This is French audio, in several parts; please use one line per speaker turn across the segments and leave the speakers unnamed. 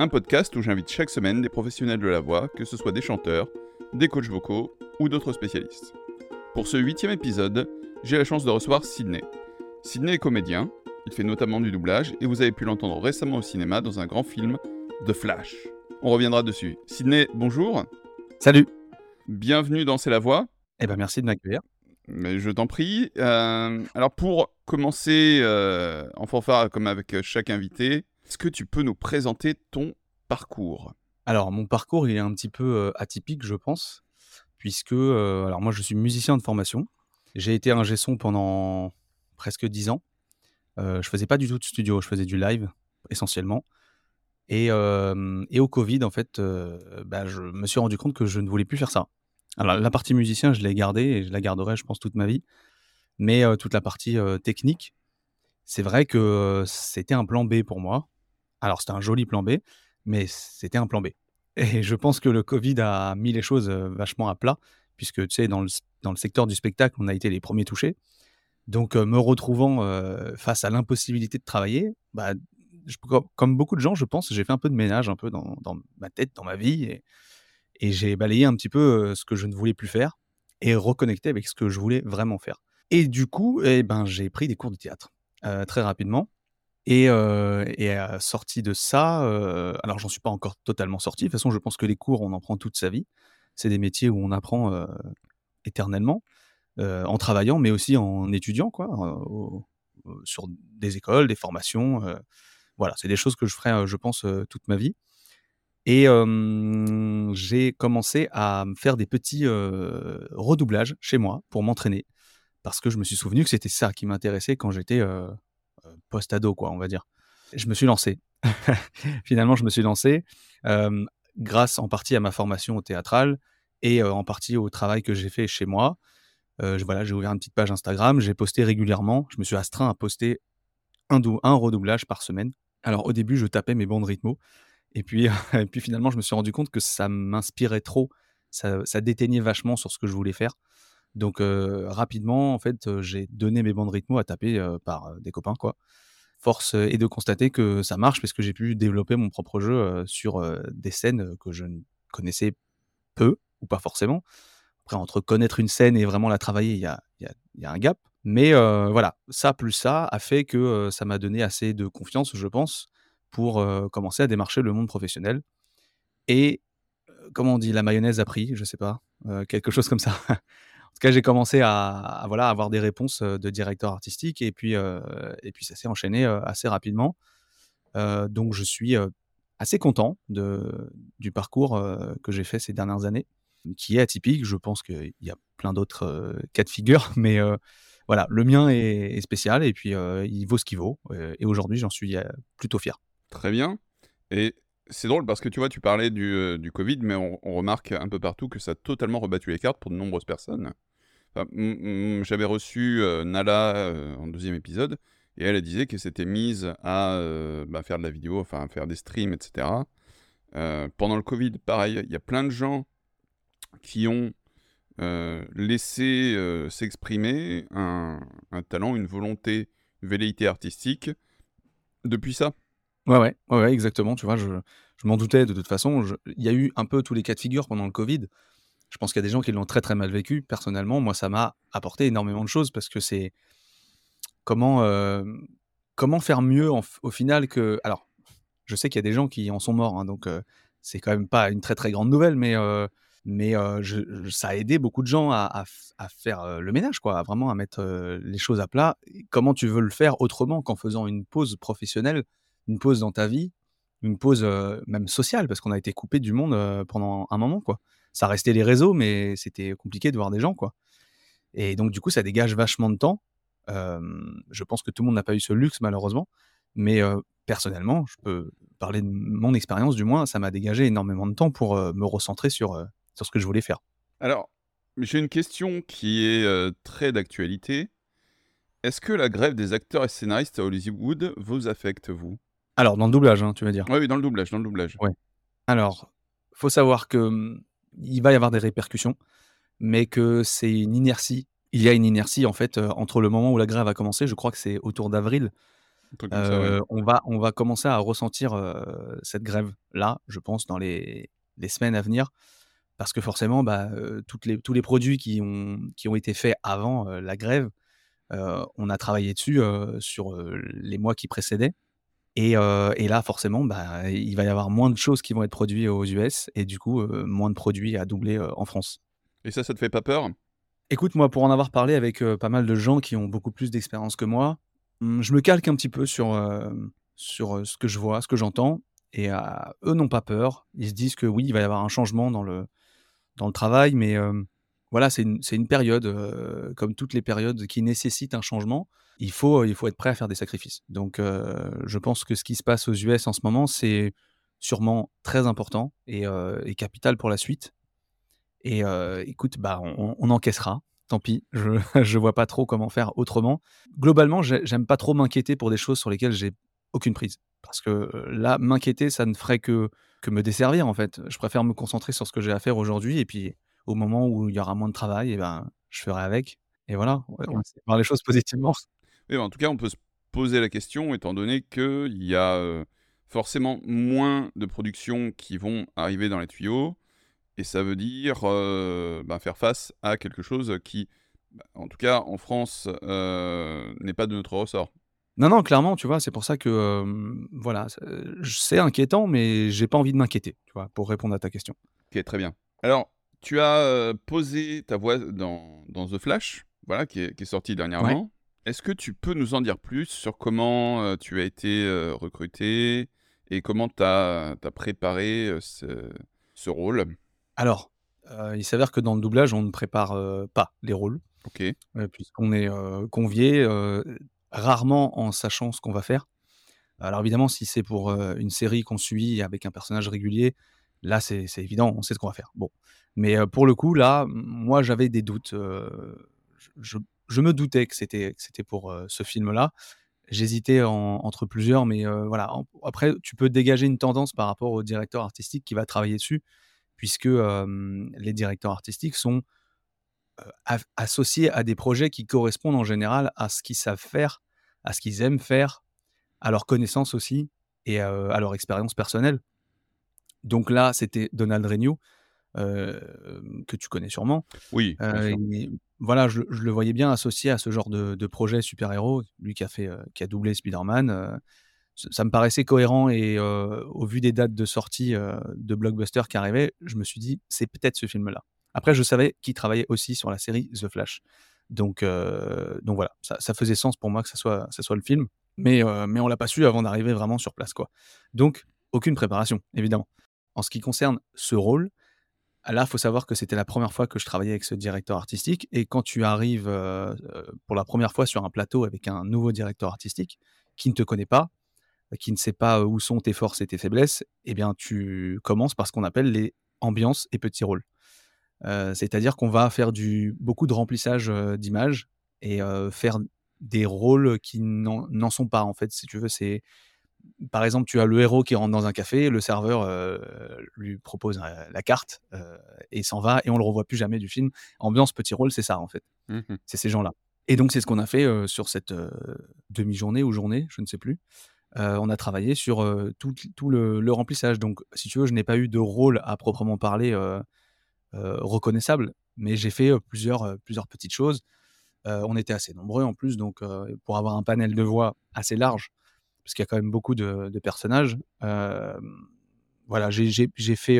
un podcast où j'invite chaque semaine des professionnels de la voix, que ce soit des chanteurs, des coachs vocaux ou d'autres spécialistes. Pour ce huitième épisode, j'ai la chance de recevoir Sydney. Sydney est comédien, il fait notamment du doublage et vous avez pu l'entendre récemment au cinéma dans un grand film, The Flash. On reviendra dessus. Sydney, bonjour.
Salut.
Bienvenue dans C'est la voix.
Eh ben merci de m'accueillir.
Mais je t'en prie. Euh, alors pour commencer euh, en fanfare comme avec chaque invité, est-ce que tu peux nous présenter ton parcours?
Alors, mon parcours, il est un petit peu atypique, je pense, puisque, alors moi, je suis musicien de formation. J'ai été un son pendant presque dix ans. Je je faisais pas du tout de studio, je faisais du live essentiellement. Et, au Covid, en fait, bah, je me suis rendu compte que je ne voulais plus faire ça. Alors, la partie musicien, je l'ai gardée et je la garderai, je pense, toute ma vie. Mais toute la partie technique, c'est vrai que c'était un plan B pour moi. Alors, c'était un joli plan B, mais c'était un plan B. Et je pense que le Covid a mis les choses vachement à plat, puisque tu sais, dans le, dans le secteur du spectacle, on a été les premiers touchés. Donc, me retrouvant face à l'impossibilité de travailler, bah, comme beaucoup de gens, je pense, j'ai fait un peu de ménage un peu dans, dans ma tête, dans ma vie, et, et j'ai balayé un petit peu ce que je ne voulais plus faire et reconnecté avec ce que je voulais vraiment faire. Et du coup, eh ben, j'ai pris des cours de théâtre très rapidement. Et, sorti de ça, alors j'en suis pas encore totalement sorti. De toute façon, je pense que les cours, on en prend toute sa vie. C'est des métiers où on apprend éternellement, en travaillant, mais aussi en étudiant, quoi, sur des écoles, des formations. voilà, c'est des choses que je ferai, je pense, toute ma vie. Et j'ai commencé à faire des petits redoublages chez moi pour m'entraîner, parce que je me suis souvenu que c'était ça qui m'intéressait quand j'étais post-ado, quoi, on va dire. Je me suis lancé. Finalement, je me suis lancé grâce en partie à ma formation théâtrale et en partie au travail que j'ai fait chez moi. voilà, j'ai ouvert une petite page Instagram, j'ai posté régulièrement. Je me suis astreint à poster un, un redoublage par semaine. Alors au début, je tapais mes bandes rythmo. Et puis, puis finalement, je me suis rendu compte que ça m'inspirait trop. Ça, ça, déteignait vachement sur ce que je voulais faire. Donc rapidement, en fait, j'ai donné mes bandes rythmo à taper par des copains, quoi. Force est de constater que ça marche parce que j'ai pu développer mon propre jeu sur des scènes que je ne connaissais peu ou pas forcément. Après, entre connaître une scène et vraiment la travailler, il y a, un gap. Mais voilà, ça plus ça a fait que ça m'a donné assez de confiance, je pense, pour commencer à démarcher le monde professionnel. Et comment on dit, la mayonnaise a pris, je sais pas, quelque chose comme ça. Tout cas, j'ai commencé à, voilà, avoir des réponses de directeur artistique et puis, et puis ça s'est enchaîné assez rapidement. donc, je suis assez content de, du parcours que j'ai fait ces dernières années, qui est atypique. Je pense qu'il y a plein d'autres cas de figure, mais voilà, le mien est, spécial et puis il vaut ce qu'il vaut. et aujourd'hui, j'en suis plutôt fier.
Très bien. Et c'est drôle parce que tu vois, tu parlais du, du Covid, mais on, remarque un peu partout que ça a totalement rebattu les cartes pour de nombreuses personnes. J'avais reçu euh, Nala euh, en deuxième épisode, et elle, disait qu'elle s'était mise à euh, bah, faire de la vidéo, enfin faire des streams, etc. pendant le Covid, pareil, il y a plein de gens qui ont laissé s'exprimer un, talent, une volonté, une velléité artistique depuis ça.
Ouais, ouais, ouais, exactement. Tu vois, je, m'en doutais de toute façon. Il y a eu un peu tous les cas de figure pendant le Covid. Je pense qu'il y a des gens qui l'ont très très mal vécu. Personnellement, moi, ça m'a apporté énormément de choses parce que c'est comment, euh, faire mieux au final que. Alors, je sais qu'il y a des gens qui en sont morts, hein, donc euh, c'est quand même pas une très très grande nouvelle, mais, euh, mais ça a aidé beaucoup de gens à, à, faire le ménage, quoi, vraiment à mettre les choses à plat. Comment tu veux le faire autrement qu'en faisant une pause professionnelle, une pause dans ta vie, une pause même sociale, parce qu'on a été coupé du monde pendant un moment, quoi ça restait les réseaux, mais c'était compliqué de voir des gens, quoi. Et donc, du coup, ça dégage vachement de temps. je pense que tout le monde n'a pas eu ce luxe, malheureusement. Mais personnellement, je peux parler de mon expérience du moins, ça m'a dégagé énormément de temps pour, me recentrer sur, sur ce que je voulais faire.
Alors, j'ai une question qui est, très d'actualité. Est-ce que la grève des acteurs et scénaristes à Hollywood vous affecte, vous?
Alors dans le doublage, hein, tu veux dire?
Oui, oui, dans le doublage, dans le doublage.
Ouais. Alors, faut savoir que, mmh, il va y avoir des répercussions, mais que c'est une inertie. Il y a une inertie en fait, entre le moment où la grève a commencé, je crois que c'est autour d'avril, on va on va commencer à ressentir, cette grève-là, je pense dans les les semaines à venir. Parce que forcément, bah, toutes les tous les produits qui ont qui ont été faits avant, la grève, on a travaillé dessus, sur, les mois qui précédaient et et là forcément, bah, il va y avoir moins de choses qui vont être produits aux US et du coup, moins de produits à doubler, en France.
Et ça, ça te fait pas peur?
Écoute, moi, pour en avoir parlé avec, pas mal de gens qui ont beaucoup plus d'expérience que moi, mmh, je me calque un petit peu sur, sur, ce que je vois, ce que j'entends et eux n'ont pas peur. Ils se disent que oui, il va y avoir un changement dans le dans le travail, mais voilà, c'est une une période, comme toutes les périodes qui nécessitent un changement il faut, il faut être prêt à faire des sacrifices. Donc, je pense que ce qui se passe aux US en ce moment, c'est sûrement très important et, capital pour la suite. Et écoute, bah, on, encaissera. Tant pis, je ne vois pas trop comment faire autrement. Globalement, j'aime pas trop m'inquiéter pour des choses sur lesquelles j'ai aucune prise. Parce que là, m'inquiéter, ça ne ferait que, que me desservir, en fait. Je préfère me concentrer sur ce que j'ai à faire aujourd'hui. Et puis, au moment où il y aura moins de travail, et ben, je ferai avec. Et voilà, on va voir les choses positivement
en tout cas, on peut se poser la question, étant donné qu'il y a forcément moins de productions qui vont arriver dans les tuyaux, et ça veut dire bah, faire face à quelque chose qui, bah, en tout cas en France, n'est pas de notre ressort.
Non, non, clairement, tu vois, c'est pour ça que, voilà, c'est inquiétant, mais j'ai pas envie de m'inquiéter, tu vois, pour répondre à ta question.
Ok, très bien. Alors, tu as posé ta voix dans, The Flash, voilà, qui est, sorti dernièrement. Est-ce que tu peux nous en dire plus sur comment tu as été recruté et comment tu as, préparé ce, rôle?
Alors, il s'avère que dans le doublage, on ne prépare pas les rôles.
Ok.
Puisqu'on est convié rarement en sachant ce qu'on va faire. Alors évidemment, si c'est pour une série qu'on suit avec un personnage régulier, là c'est évident, on sait ce qu'on va faire. Bon. Mais pour le coup, là, moi j'avais des doutes. je, me doutais que c'était pour ce film-là. J'hésitais entre plusieurs, mais voilà. après, tu peux dégager une tendance par rapport au directeur artistique qui va travailler dessus, puisque les directeurs artistiques sont associés à des projets qui correspondent en général à ce qu'ils savent faire, à ce qu'ils aiment faire, à leur connaissance aussi et à leur expérience personnelle. Donc là, c'était Donald Renew, que tu connais sûrement.
Oui.
voilà, je, le voyais bien associé à ce genre de, projet super-héros, lui qui a fait, qui a doublé Spider-Man. ça me paraissait cohérent et au vu des dates de sortie de blockbuster qui arrivaient, je me suis dit c'est peut-être ce film-là. Après, je savais qu'il travaillait aussi sur la série The Flash. Donc, donc voilà, ça, faisait sens pour moi que ça soit, ça soit le film. Mais, mais on l'a pas su avant d'arriver vraiment sur place. quoi. Donc, aucune préparation, évidemment. En ce qui concerne ce rôle, Là, il faut savoir que c'était la première fois que je travaillais avec ce directeur artistique. Et quand tu arrives pour la première fois sur un plateau avec un nouveau directeur artistique qui ne te connaît pas, qui ne sait pas où sont tes forces et tes faiblesses, eh bien, tu commences par ce qu'on appelle les ambiances et petits rôles. C'est-à-dire qu'on va faire du, beaucoup de remplissage d'images et faire des rôles qui n'en sont pas, en fait, si tu veux. C'est par exemple, tu as le héros qui rentre dans un café, le serveur euh, lui propose euh, la carte euh, et s'en va et on le revoit plus jamais du film. Ambiance petit rôle, c'est ça en fait. Mmh c'est ces gens-là. Et donc c'est ce qu'on a fait sur cette demi-journée ou journée, je ne sais plus. on a travaillé sur tout, le, remplissage. Donc si tu veux, je n'ai pas eu de rôle à proprement parler reconnaissable, mais j'ai fait plusieurs, plusieurs petites choses. on était assez nombreux en plus, donc pour avoir un panel de voix assez large, parce qu'il y a quand même beaucoup de, personnages. voilà, j'ai fait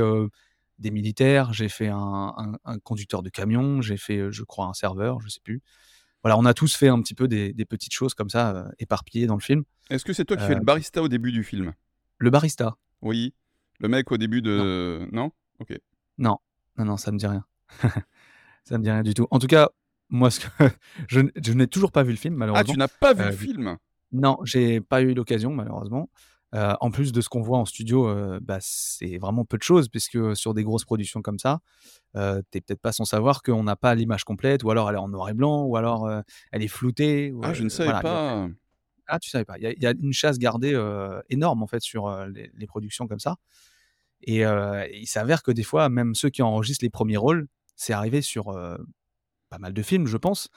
des militaires, j'ai fait un, conducteur de camion, j'ai fait, je crois, un serveur, je sais plus. Voilà, on a tous fait un petit peu des, petites choses comme ça, éparpillées dans le film.
Est-ce que c'est toi qui fais le barista au début du film?
Le barista
Oui. Le mec au début de. Non, Ok.
Non, non, non, ça me dit rien. ça me dit rien du tout. En tout cas, moi, ce que... je, n'ai toujours pas vu le film, malheureusement.
Ah, tu n'as pas vu le film?
Non, j'ai pas eu l'occasion malheureusement. Heu, en plus de ce qu'on voit en studio, bah, c'est vraiment peu de choses puisque sur des grosses productions comme ça, heu, tu es peut-être pas sans savoir qu'on n'a pas l'image complète ou alors elle est en noir et blanc ou alors, elle est floutée ou,
Ah, je ne savais
voilà, a
pas!
ah tu savais pas? Il y a il y a une chasse gardée, énorme en fait sur, les les productions comme ça et il s'avère que des fois, même ceux qui enregistrent les premiers rôles, c'est arrivé sur, pas mal de films, je pense,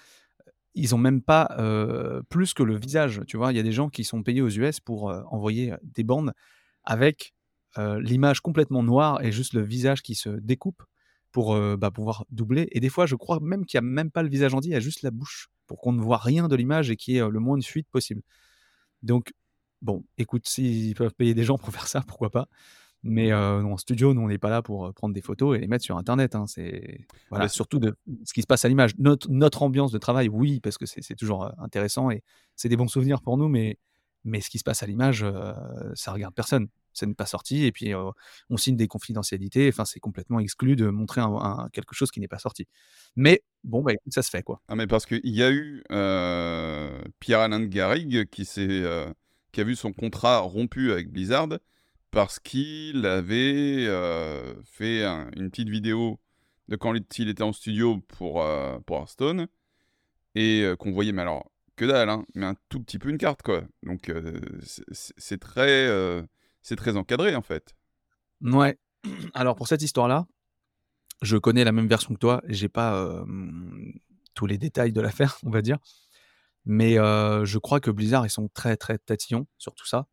ils ont même pas, heu, plus que le visage, tu vois? Il y a des gens qui sont payés aux US pour, heu, envoyer, des bandes avec, l'image complètement noire et juste le visage qui se découpe pour, bah, pouvoir doubler et des fois, je crois même qu'il y a même pas le visage entier, il y a juste la bouche pour qu'on ne voit rien de l'image et qu'il y ait, le moins de fuite possible. Donc bon, écoute, s'ils peuvent payer des gens pour faire ça, pourquoi pas? Mais en studio, nous, on n'est pas là pour, prendre des photos et les mettre sur internet, hein. C'est
Ah bah,
voilà, surtout de ce qui se passe à l'image. Notre notre ambiance de travail, oui, parce que c'est toujours, intéressant et c'est des bons souvenirs pour nous, mais mais ce qui se passe à l'image, heu, ça regarde personne. Ça n'est pas sorti et puis, on signe des confidentialités. Enfin, c'est complètement exclu de montrer un un quelque chose qui n'est pas sorti. Mais bon, bah, écoute, ça se fait, quoi.
ah mais parce qu'il y a eu, Pierre-Alain de Garrigues qui qui a vu son contrat rompu avec Blizzard parce qu'il avait, heu, fait un une petite vidéo de quand il était en studio pour, heu, pour Hearthstone et heu, qu'on voyait mais alors que dalle, hein, mais un tout petit peu une carte, quoi. Donc c'est très, c'est très encadré, en fait.
Mouais. Alors pour cette histoire-là, je connais la même version que toi. J'ai pas, tous les détails de l'affaire, on va dire. Mais je crois que Blizzard, ils sont très, très tatillons sur tout ça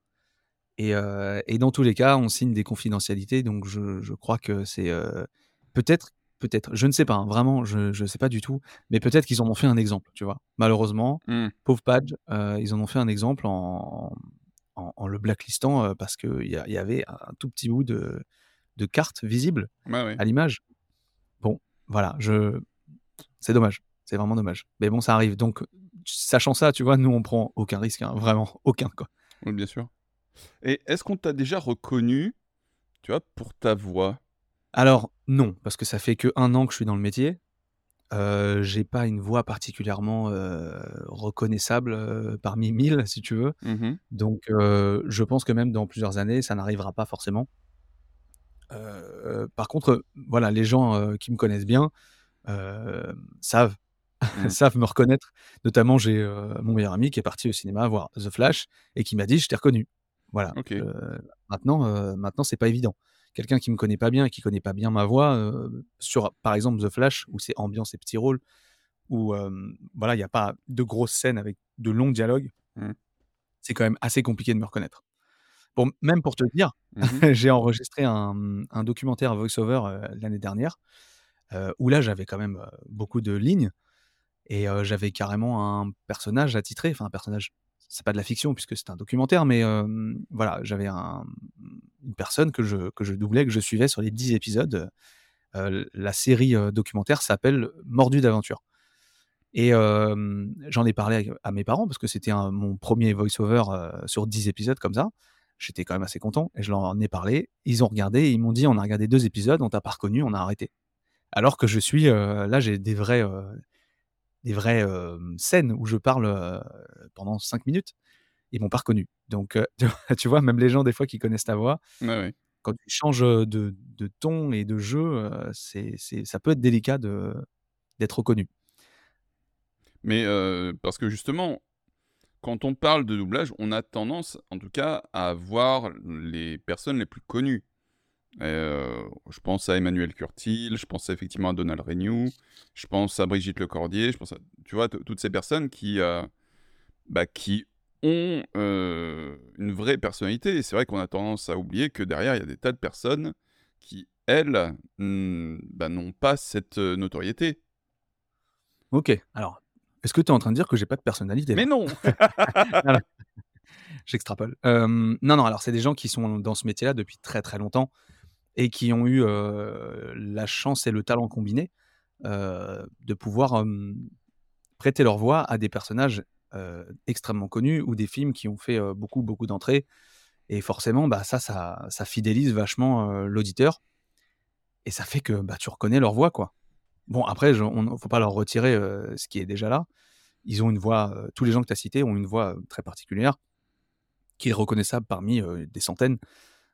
et heu et dans tous les cas, on signe des confidentialités donc je je crois que c'est, heu, peut-être peut-être, je ne sais pas, hein, vraiment, je je sais pas du tout, mais peut-être qu'ils en ont fait un exemple, tu vois? Malheureusement,
Mmh.
pauvre Padge, heu, ils en ont fait un exemple en en en le blacklistant, parce qu'il y y avait un tout petit bout de de carte visible
ouais.
à l'image. Bon, voilà, je c'est dommage, c'est vraiment dommage. Mais bon, ça arrive donc sachant ça, tu vois, nous, on prend aucun risque, hein, vraiment aucun, quoi.
Oui, bien sûr. Et est-ce qu'on t'a déjà reconnu, tu vois, pour ta voix?
Alors non, parce que ça fait que un an que je suis dans le métier. Heu, j'ai pas une voix particulièrement, heu, reconnaissable, heu, parmi 1000 si tu veux.
Mmh mh.
Donc heu, je pense que même dans plusieurs années, ça n'arrivera pas forcément. Par contre, voilà, les gens, qui me connaissent bien, savent
Mmh.
savent me reconnaître. Notamment, j'ai, mon meilleur ami qui est parti au cinéma voir The Flash et qui m'a dit: «Je t'ai reconnu». Voilà, heu, maintenant, heu, maintenant c'est pas évident. Quelqu'un qui me connaît pas bien et qui connaît pas bien ma voix, heu, sur, par exemple, The Flash où c'est ambiance et petits rôles, où, voilà, il y a pas de grosses scènes avec de longs dialogues
Mmh.
c'est quand même assez compliqué de me reconnaître. Bon, même pour te dire,
Mmh mh.
j'ai enregistré un, un documentaire voice over, heu, l'année dernière, où là, j'avais quand même, beaucoup de lignes et j'avais carrément un personnage attitré, enfin un personnage, c'est pas de la fiction puisque c'est un documentaire, mais voilà, j'avais un, une personne que je que je doublais, que je suivais sur les 10 épisodes, la série, documentaire s'appelle «Mordu d'aventure» et j'en ai parlé à mes parents parce que c'était mon 1er voice over, heu, sur 10 épisodes comme ça. J'étais quand même assez content et je leur en ai parlé. Ils ont regardé et ils m'ont dit: «On a regardé 2 épisodes, on t'a pas reconnu, on a arrêté». Alors que je suis, là, j'ai des vraies, heu, des vraies, scènes où je parle, pendant 5 minutes. Ils m'ont pas reconnu. Donc tu vois même les gens des fois qui connaissent ta voix, quand tu changes, de de ton et de jeu, c'est c'est ça peut être délicat de d'être reconnu.
Mais parce que justement, quand on parle de doublage, on a tendance, en tout cas, à voir les personnes les plus connues. Heu, je pense à Emmanuel Curtil, je pense effectivement à Donald Renew, je pense à Brigitte Lecordier, je pense à tu vois, toutes ces personnes qui, heu, bah, qui ont, heu, une vraie personnalité et c'est vrai qu'on a tendance à oublier que derrière, il y a des tas de personnes qui, elles, bah, n'ont pas cette, notoriété.
OK, alors, est-ce que tu es en train de dire que j'ai pas de personnalité
Mais non!
J'extrapole. Non, non, alors c'est des gens qui sont dans ce métier-là depuis très, très longtemps et qui ont eu, la chance et le talent combiné, de pouvoir, prêter leur voix à des personnages, extrêmement connus ou des films qui ont fait, beaucoup, beaucoup d'entrées et forcément, bah, ça ça ça fidélise vachement, l'auditeur et ça fait que, bah, tu reconnais leur voix, quoi. Bon après je on faut pas leur retirer, ce qui est déjà là. Ils ont une voix, tous les gens que tu as cités ont une voix, très particulière qui est reconnaissable parmi des centaines.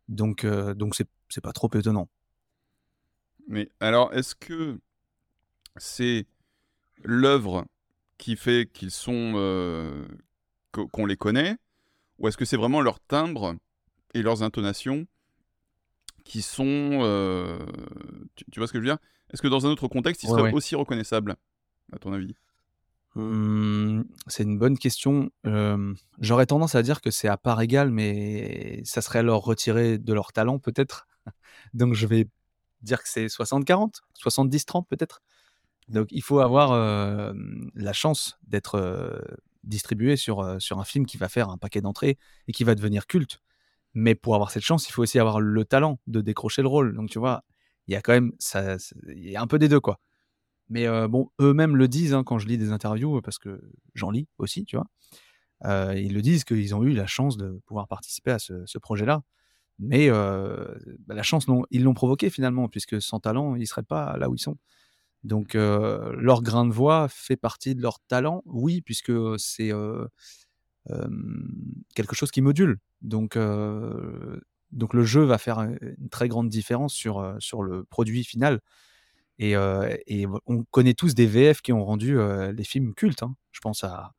Donc, donc c'est pas trop étonnant.
Mais alors, est-ce que c'est l'œuvre qui fait qu'ils sont qu'on les connaît, ou est-ce que c'est vraiment leur timbre et leurs intonations qui sont, tu, vois ce que je veux dire? Est-ce que dans un autre contexte, ils seraient aussi reconnaissables, à ton avis?
Mmh, c'est une bonne question. j'aurais tendance à dire que c'est à part égale, mais ça serait leur retirer de leur talent peut-être. Donc je vais dire que c'est 60-40, 70-30 peut-être. Donc il faut avoir la chance d'être distribué sur, sur un film qui va faire un paquet d'entrées et qui va devenir culte. Mais pour avoir cette chance, il faut aussi avoir le talent de décrocher le rôle. Donc tu vois, il y a quand même ça, y a un peu des deux quoi. Mais bon, eux-mêmes le disent hein, quand je lis des interviews, parce que j'en lis aussi, tu vois. ils le disent qu'ils ont eu la chance de pouvoir participer à ce, projet-là. Mais bah, la chance, ils l'ont provoqué finalement, puisque sans talent, ils ne seraient pas là où ils sont. Donc leur grain de voix fait partie de leur talent, oui, puisque c'est quelque chose qui module. Donc, donc le jeu va faire une très grande différence sur, sur le produit final. Et, on connaît tous des VF qui ont rendu les films cultes. Hein. Je pense à,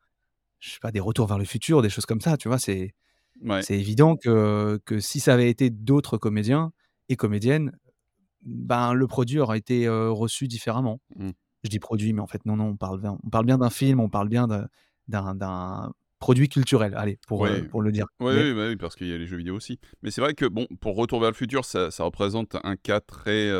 je sais pas, des retours vers le futur, des choses comme ça. Tu vois, c'est c'est évident que, que si ça avait été d'autres comédiens et comédiennes, ben le produit aurait été reçu différemment. Mmh. Je dis produit, mais en fait non, non, on parle bien, on parle bien d'un film, on parle bien d'un produit culturel. Allez, pour, pour le dire.
Oui, oui, parce qu'il y a les jeux vidéo aussi. Mais c'est vrai que bon, pour Retour vers le futur, ça, ça représente un cas très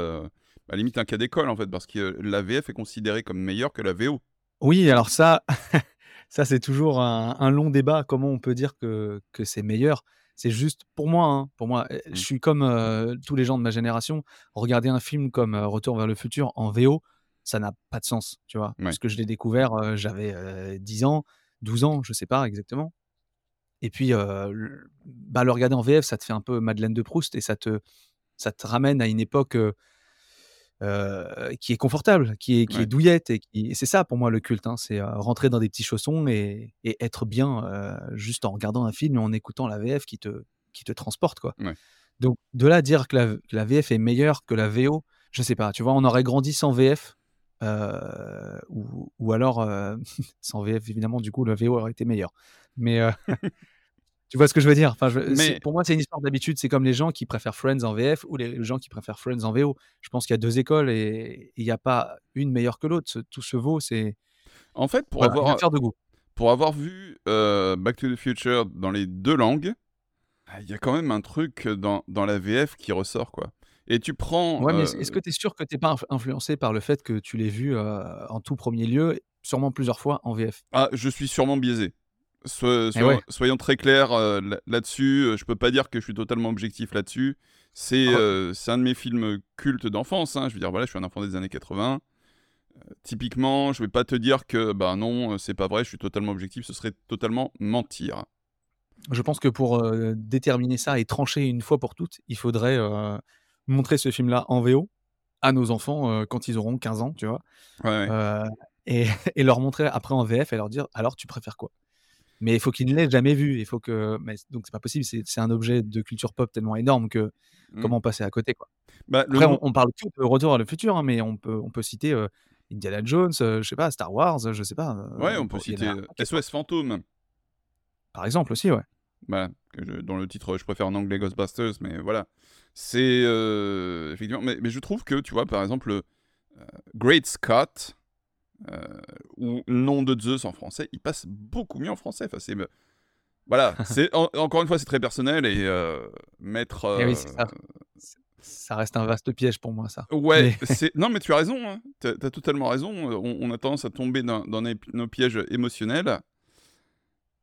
à limite un cas d'école en fait, parce que la VF est considérée comme meilleure que la VO.
Oui, alors ça, ça c'est toujours un, long débat. Comment on peut dire que, que c'est meilleur C'est juste pour moi. Hein, pour moi, eh, je mmh. suis comme euh, tous les gens de ma génération. Regarder un film comme euh, Retour vers le futur en VO, ça n'a pas de sens, tu vois. Parce que je l'ai découvert, euh, j'avais 10 ans, 12 ans, je sais pas exactement. Et puis, le, bah, le regarder en VF, ça te fait un peu Madeleine de Proust et ça te, ça te ramène à une époque qui est confortable, qui est, qui est douillette. Et, c'est ça pour moi le culte, hein, c'est rentrer dans des petits chaussons et, être bien juste en regardant un film et en écoutant la VF qui te, qui te transporte. Quoi. Donc de là dire que la, que la, VF est meilleure que la VO, je sais pas, tu vois, on aurait grandi sans VF. ou, ou, alors sans VF évidemment du coup la VO aurait été meilleure mais Tu vois ce que je veux dire? Enfin, Mais... Pour moi, c'est une histoire d'habitude. C'est comme les gens qui préfèrent Friends en VF ou les gens qui préfèrent Friends en VO. Je pense qu'il y a deux écoles et il n'y a pas une meilleure que l'autre. Tout se vaut. C'est
en fait pour avoir de goût. Pour avoir vu euh, Back to the Future dans les deux langues, ah, il y a quand même un truc dans, dans la VF qui ressort quoi. Et tu prends.
Ouais, mais est-ce que tu es sûr que tu n'es pas influencé par le fait que tu l'aies vu euh, en tout premier lieu, sûrement plusieurs fois en VF
Ah, je suis sûrement biaisé. Eh soyons, très clairs euh, là-dessus. Euh, je peux pas dire que je suis totalement objectif là-dessus. C'est ah euh, un de mes films cultes d'enfance. Hein. Je veux dire, voilà, je suis un enfant des années 80. typiquement, je vais pas te dire que bah non, c'est pas vrai. Je suis totalement objectif. Ce serait totalement mentir.
Je pense que pour déterminer ça et trancher une fois pour toutes, il faudrait montrer ce film-là en VO à nos enfants quand ils auront 15 ans, tu vois. et, et, leur montrer après en VF et leur dire alors tu préfères quoi? Mais il faut qu'il ne l'ait jamais vu. Il faut que, mais donc c'est pas possible. C'est un objet de culture pop tellement énorme que mmh. comment passer à côté quoi. Bah, Après, on, parle tout de Retour à le futur, hein, mais on peut on peut citer euh, Indiana Jones, euh, je sais pas, Star Wars, je sais pas.
Euh, ouais, on peut citer SOS Fantôme.
Par exemple aussi, ouais.
Bah, dans le titre, je préfère en anglais Ghostbusters, mais voilà. C'est effectivement, mais, mais, je trouve que tu vois, par exemple, Great Scott euh, ou Nom de Zeus en français, il passe beaucoup mieux en français. Enfin, c'est voilà, c'est encore une fois c'est très personnel et euh, mettre.
Eh ça. ça. reste un vaste piège pour moi ça.
Ouais, c'est non mais tu as raison, hein. tu as, totalement raison. On, a tendance à tomber dans, nos pièges émotionnels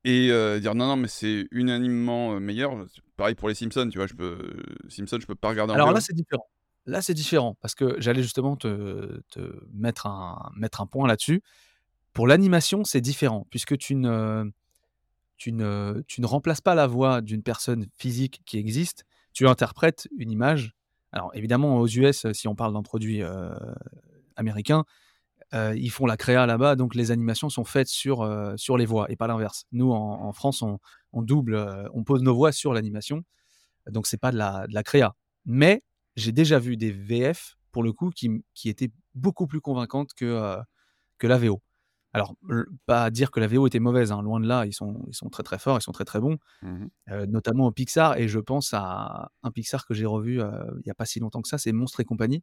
et euh, dire non non mais c'est unanimement meilleur. Pareil pour les Simpsons, tu vois, je peux Simpsons je peux pas regarder.
Alors là c'est différent. Là, c'est différent parce que j'allais justement te, mettre, un, point là-dessus. Pour l'animation, c'est différent puisque tu ne, remplaces pas la voix d'une personne physique qui existe, tu interprètes une image. Alors évidemment, aux US, si on parle d'un produit euh, américain, euh, ils font la créa là-bas, donc les animations sont faites sur, euh, les voix et pas l'inverse. Nous, en, France, on, double, on pose nos voix sur l'animation, donc c'est pas de la, de la créa. Mais j'ai déjà vu des VF, pour le coup, qui, étaient beaucoup plus convaincantes que, euh, que la VO. Alors, pas dire que la VO était mauvaise, hein, loin de là, ils sont, ils sont très très forts, ils sont très très bons,
Mmh
euh, notamment au Pixar, et je pense à un Pixar que j'ai revu euh, il y a pas si longtemps que ça, c'est Monstres et compagnie,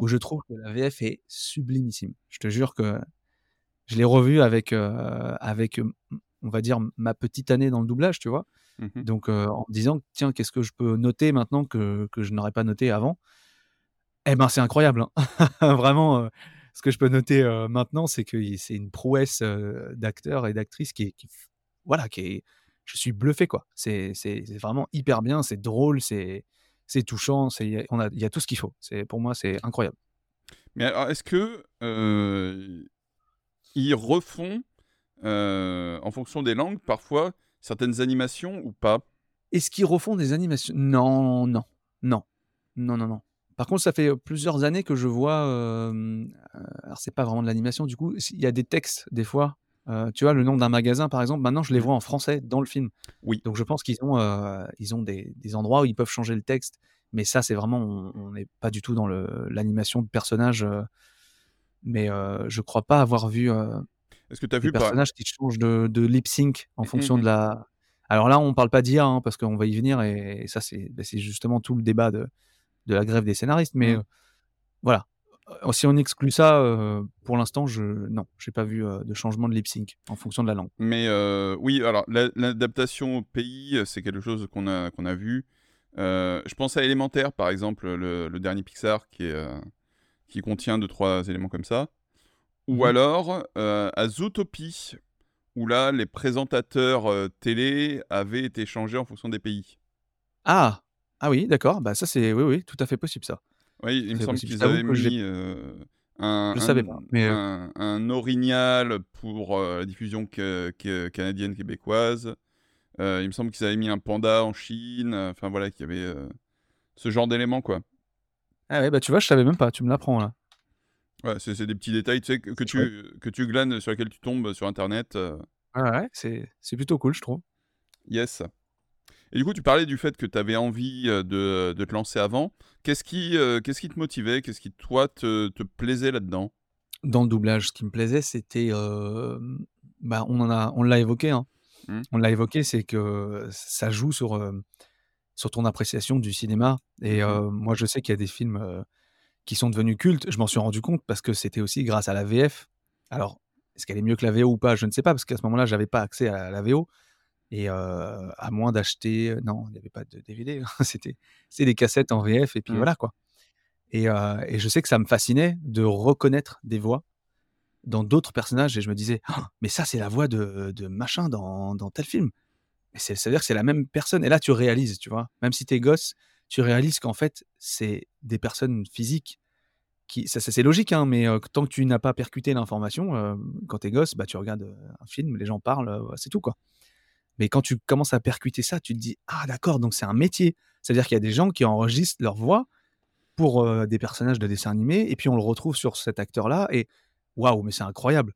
où je trouve que la VF est sublimissime. Je te jure que je l'ai revu avec, euh, avec, on va dire, ma petite année dans le doublage, tu vois.
Mmh
Donc, euh, en me disant, tiens, qu'est-ce que je peux noter maintenant que, que je n'aurais pas noté avant? Eh ben, c'est incroyable. hein. Vraiment, euh, ce que je peux noter euh, maintenant, c'est que c'est une prouesse d'acteurs et d'actrices qui qui, voilà, qui est, je suis bluffé, quoi. C'est vraiment hyper bien, c'est drôle, c'est c'est touchant, c'est- y a- on a- il y a tout ce qu'il faut. C'est Pour moi, c'est incroyable.
Mais alors, est-ce que ils refont, en fonction des langues, parfois, certaines animations ou pas?
Est-ce qu'ils refont des animations? Non, non, non, non, non, non. Par contre, ça fait euh, plusieurs années que je vois. euh, euh, alors, c'est pas vraiment de l'animation, du coup. Il y a des textes, des fois. Euh, tu vois, le nom d'un magasin, par exemple, maintenant, je les
Mmh.
vois en français dans le film.
Oui.
Donc, je pense qu'ils ont, euh, ils ont des, des endroits où ils peuvent changer le texte. Mais ça, c'est vraiment. On n'est pas du tout dans l'animation de personnages. mais je crois pas avoir vu
Est-ce que tu as
des
vu par...
personnages qui changent de, de lip sync en
Mmh,
fonction
mmh.
de la. Alors là, on parle pas d'IA, hein, parce qu'on va y venir, et, et ça, c'est bah, c'est justement tout le débat de, de la grève des scénaristes. Mais
Mmh.
euh, voilà. Euh, Si on exclut ça, euh, pour l'instant, je non, j'ai pas vu euh, de changement de lip sync en fonction de la langue.
Mais euh, oui, alors la- l'adaptation au pays, c'est quelque chose qu'on a, qu'on a vu. Je pense à Élémentaire, par exemple, le, le dernier Pixar qui, est, qui contient deux, trois éléments comme ça. Ou
Mhm.
alors euh, à Zootopie, où là, les présentateurs euh, télé avaient été changés en fonction des pays.
Ah, ah oui, d'accord. Bah ça, c'est oui, oui, tout à fait possible ça.
Oui, il me semble qu'ils avaient mis euh, un,
Je
un-
savais pas, mais, euh,
un- un orignal pour la diffusion ca- ca- canadienne québécoise. Euh, il me semble qu'ils avaient mis un panda en Chine. Enfin voilà, qu'il y avait euh, ce genre d'éléments quoi.
Ah ouais, bah tu vois, je savais même pas. Tu me l'apprends là.
Ouais, c'est des petits détails tu sais, que, tu, que tu glanes, sur lesquels tu tombes sur internet. euh,
Ouais, ouais, c'est plutôt cool, je trouve.
yes. Et du coup, tu parlais du fait que tu avais envie euh, de, de te lancer avant. Qu'est-ce qui, euh, qu'est-ce qui te motivait? Qu'est-ce qui, toi, te, te plaisait là-dedans?
Dans le doublage, ce qui me plaisait, c'était, euh, bah, on l'a évoqué, hein.
Hmm.
On l'a évoqué, c'est que ça joue sur, euh, sur ton appréciation du cinéma. Et euh, moi, je sais qu'il y a des films euh, qui sont devenus cultes. Je m'en suis rendu compte parce que c'était aussi grâce à la VF. Alors, est-ce qu'elle est mieux que la VO ou pas? Je ne sais pas, parce qu'à ce moment-là, j'avais pas accès à la VO. Et euh, à moins d'acheter. Non, il n'y avait pas de DVD. c'était c'est des cassettes en VF, et puis
Hmm.
voilà, quoi. Et, euh, et je sais que ça me fascinait de reconnaître des voix dans d'autres personnages. Et je me disais, Ah, mais ça, c'est la voix de, de machin dans, dans tel film. Et ça veut dire que c'est la même personne. Et là, tu réalises, tu vois. Même si t'es gosse, tu réalises qu'en fait, c'est des personnes physiques. Qui, ça, ça, c'est logique, hein, mais euh, tant que tu n'as pas percuté l'information, euh, quand t'es gosse, bah, tu regardes euh, un film, les gens parlent, c'est tout, quoi. Mais quand tu commences à percuter ça, tu te dis, ah d'accord, donc c'est un métier. C'est-à-dire qu'il y a des gens qui enregistrent leur voix pour des personnages de dessins animés, et puis on le retrouve sur cet acteur-là, et waouh, mais c'est incroyable.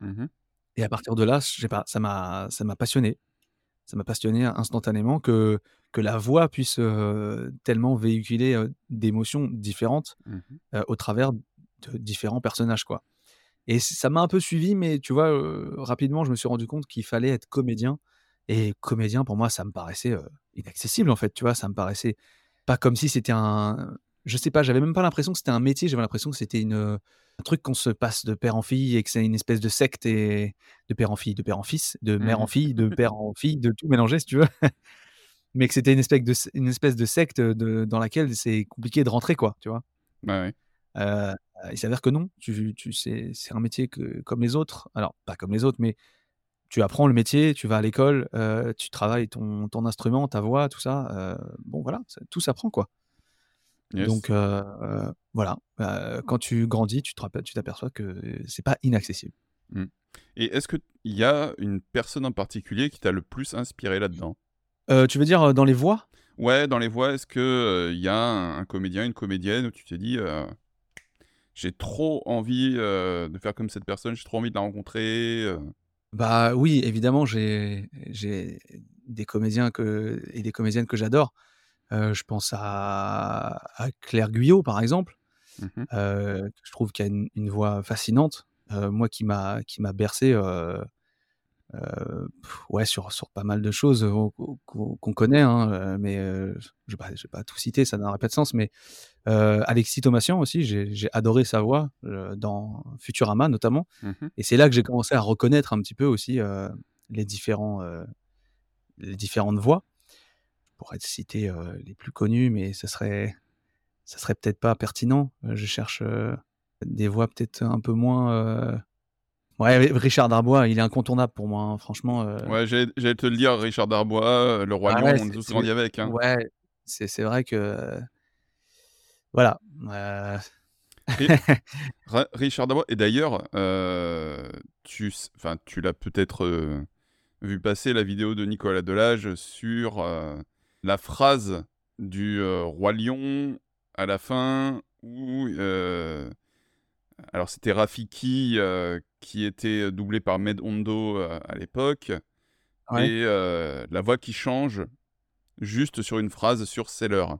Mhm.
Et à partir de là, je sais pas, ça m'a passionné. Ça m'a passionné instantanément que, que la voix puisse euh, tellement véhiculer euh, d'émotions différentes euh, au travers de différents personnages, quoi. Et ça m'a un peu suivi, mais tu vois, rapidement, je me suis rendu compte qu'il fallait être comédien. Et comédien, pour moi, ça me paraissait inaccessible, en fait, tu vois, ça me paraissait pas comme si c'était un... Je sais pas, j'avais même pas l'impression que c'était un métier, j'avais l'impression que c'était une, un truc qu'on se passe de père en fille et que c'est une espèce de secte et de père en fille, de père en fils, de mère en fille, de père en fille, de tout mélanger, si tu veux. Mais que c'était une espèce de, une espèce de secte de, dans laquelle c'est compliqué de rentrer, quoi, tu vois.
Ouais.
Euh, il s'avère que non, tu, tu c'est, c'est un métier que, comme les autres. Alors, pas comme les autres, mais tu apprends le métier, tu vas à l'école, euh, tu travailles ton, ton instrument, ta voix, tout ça. euh, bon, voilà, ça- tout s'apprend, quoi.
Yes.
Donc, euh, euh, voilà, Euh, quand tu grandis, tu t'aperçois que c'est pas inaccessible.
Et est-ce qu'il y a une personne en particulier qui t'a le plus inspiré là-dedans?
Euh, tu veux dire dans les voix?
Ouais, dans les voix, est-ce qu'il il y a un, un comédien, une comédienne où tu t'es dit, j'ai trop envie de faire comme cette personne, j'ai trop envie de la rencontrer.
Bah oui, évidemment, j'ai j'ai des comédiens que et des comédiennes que j'adore. Heu, je pense à à Claire Guyot, par exemple, heu, que je trouve qui a une une voix fascinante. Heu, moi qui m'a qui m'a bercé, ouais, sur sur pas mal de choses, heu, qu'on connaît, hein, mais je vais je vais pas tout citer, ça n'aurait pas de sens, mais Alexis Thomasian aussi, j'ai adoré sa voix, dans Futurama notamment
Mhm.
et c'est là que j'ai commencé à reconnaître un petit peu aussi, les différents, les différentes voix. Te citer, les plus connus, mais ce serait ça serait peut-être pas pertinent. Je cherche, des voix peut-être un peu moins, ouais, Ri Richard Darbois, il est incontournable pour moi, hein, franchement,
Ouais, j'allais te le dire, Richard Darbois, Le Roi
ah
Lion,
ouais,
on tous
c'est
grandi avec. Hein.
ouais, c'est c'est vrai que voilà,
Richard Darbois, et d'ailleurs, euh, tu, tu l'as peut-être vu passer la vidéo de Nicolas Delage sur la phrase du euh, Roi Lion à la fin où euh, alors c'était Rafiki euh, qui était doublé par Med Hondo à l'époque
ouais.
et la voix qui change juste sur une phrase sur Sailor.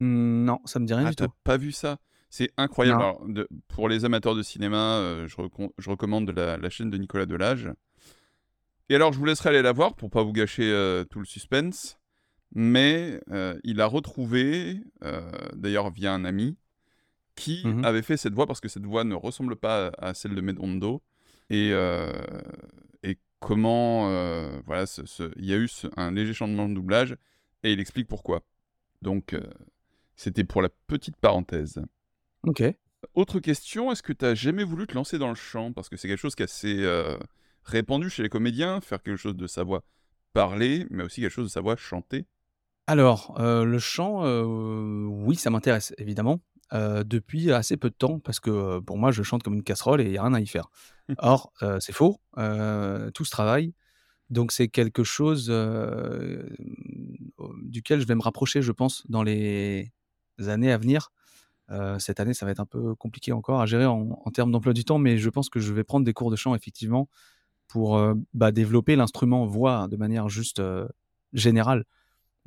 Mmh, non, ça me dit rien
Ah,
du tout.
pas vu ça? C'est incroyable.
Non.
Alors, de- pour les amateurs de cinéma, je, recom- je recommande la, la chaîne de Nicolas Delage. Et alors, je vous laisserai aller la voir pour pas vous gâcher tout le suspense. Mais euh, il a retrouvé, euh, d'ailleurs via un ami, qui
Mmh
avait fait cette voix parce que cette voix ne ressemble pas à celle de Medondo. Et, euh, et comment, voilà, ce- ce- il y a eu ce- un léger changement de doublage et il explique pourquoi. Donc, c'était pour la petite parenthèse.
OK.
Autre question, est-ce que tu as jamais voulu te lancer dans le chant? Parce que c'est quelque chose qui est assez répandu chez les comédiens, faire quelque chose de sa voix parler, mais aussi quelque chose de sa voix chanter.
Alors, heu, le chant, heu, oui, ça m'intéresse évidemment, heu, depuis assez peu de temps parce que, heu, pour moi, je chante comme une casserole et il y a rien à y faire. Or, heu, c'est faux, heu, tout se travaille, donc c'est quelque chose, au duquel je vais me rapprocher, je pense, dans les années à venir. Heu, cette année, ça va être un peu compliqué encore à gérer en en termes d'emploi du temps, mais je pense que je vais prendre des cours de chant effectivement pour, heu, bah, développer l'instrument voix de manière juste, heu, générale.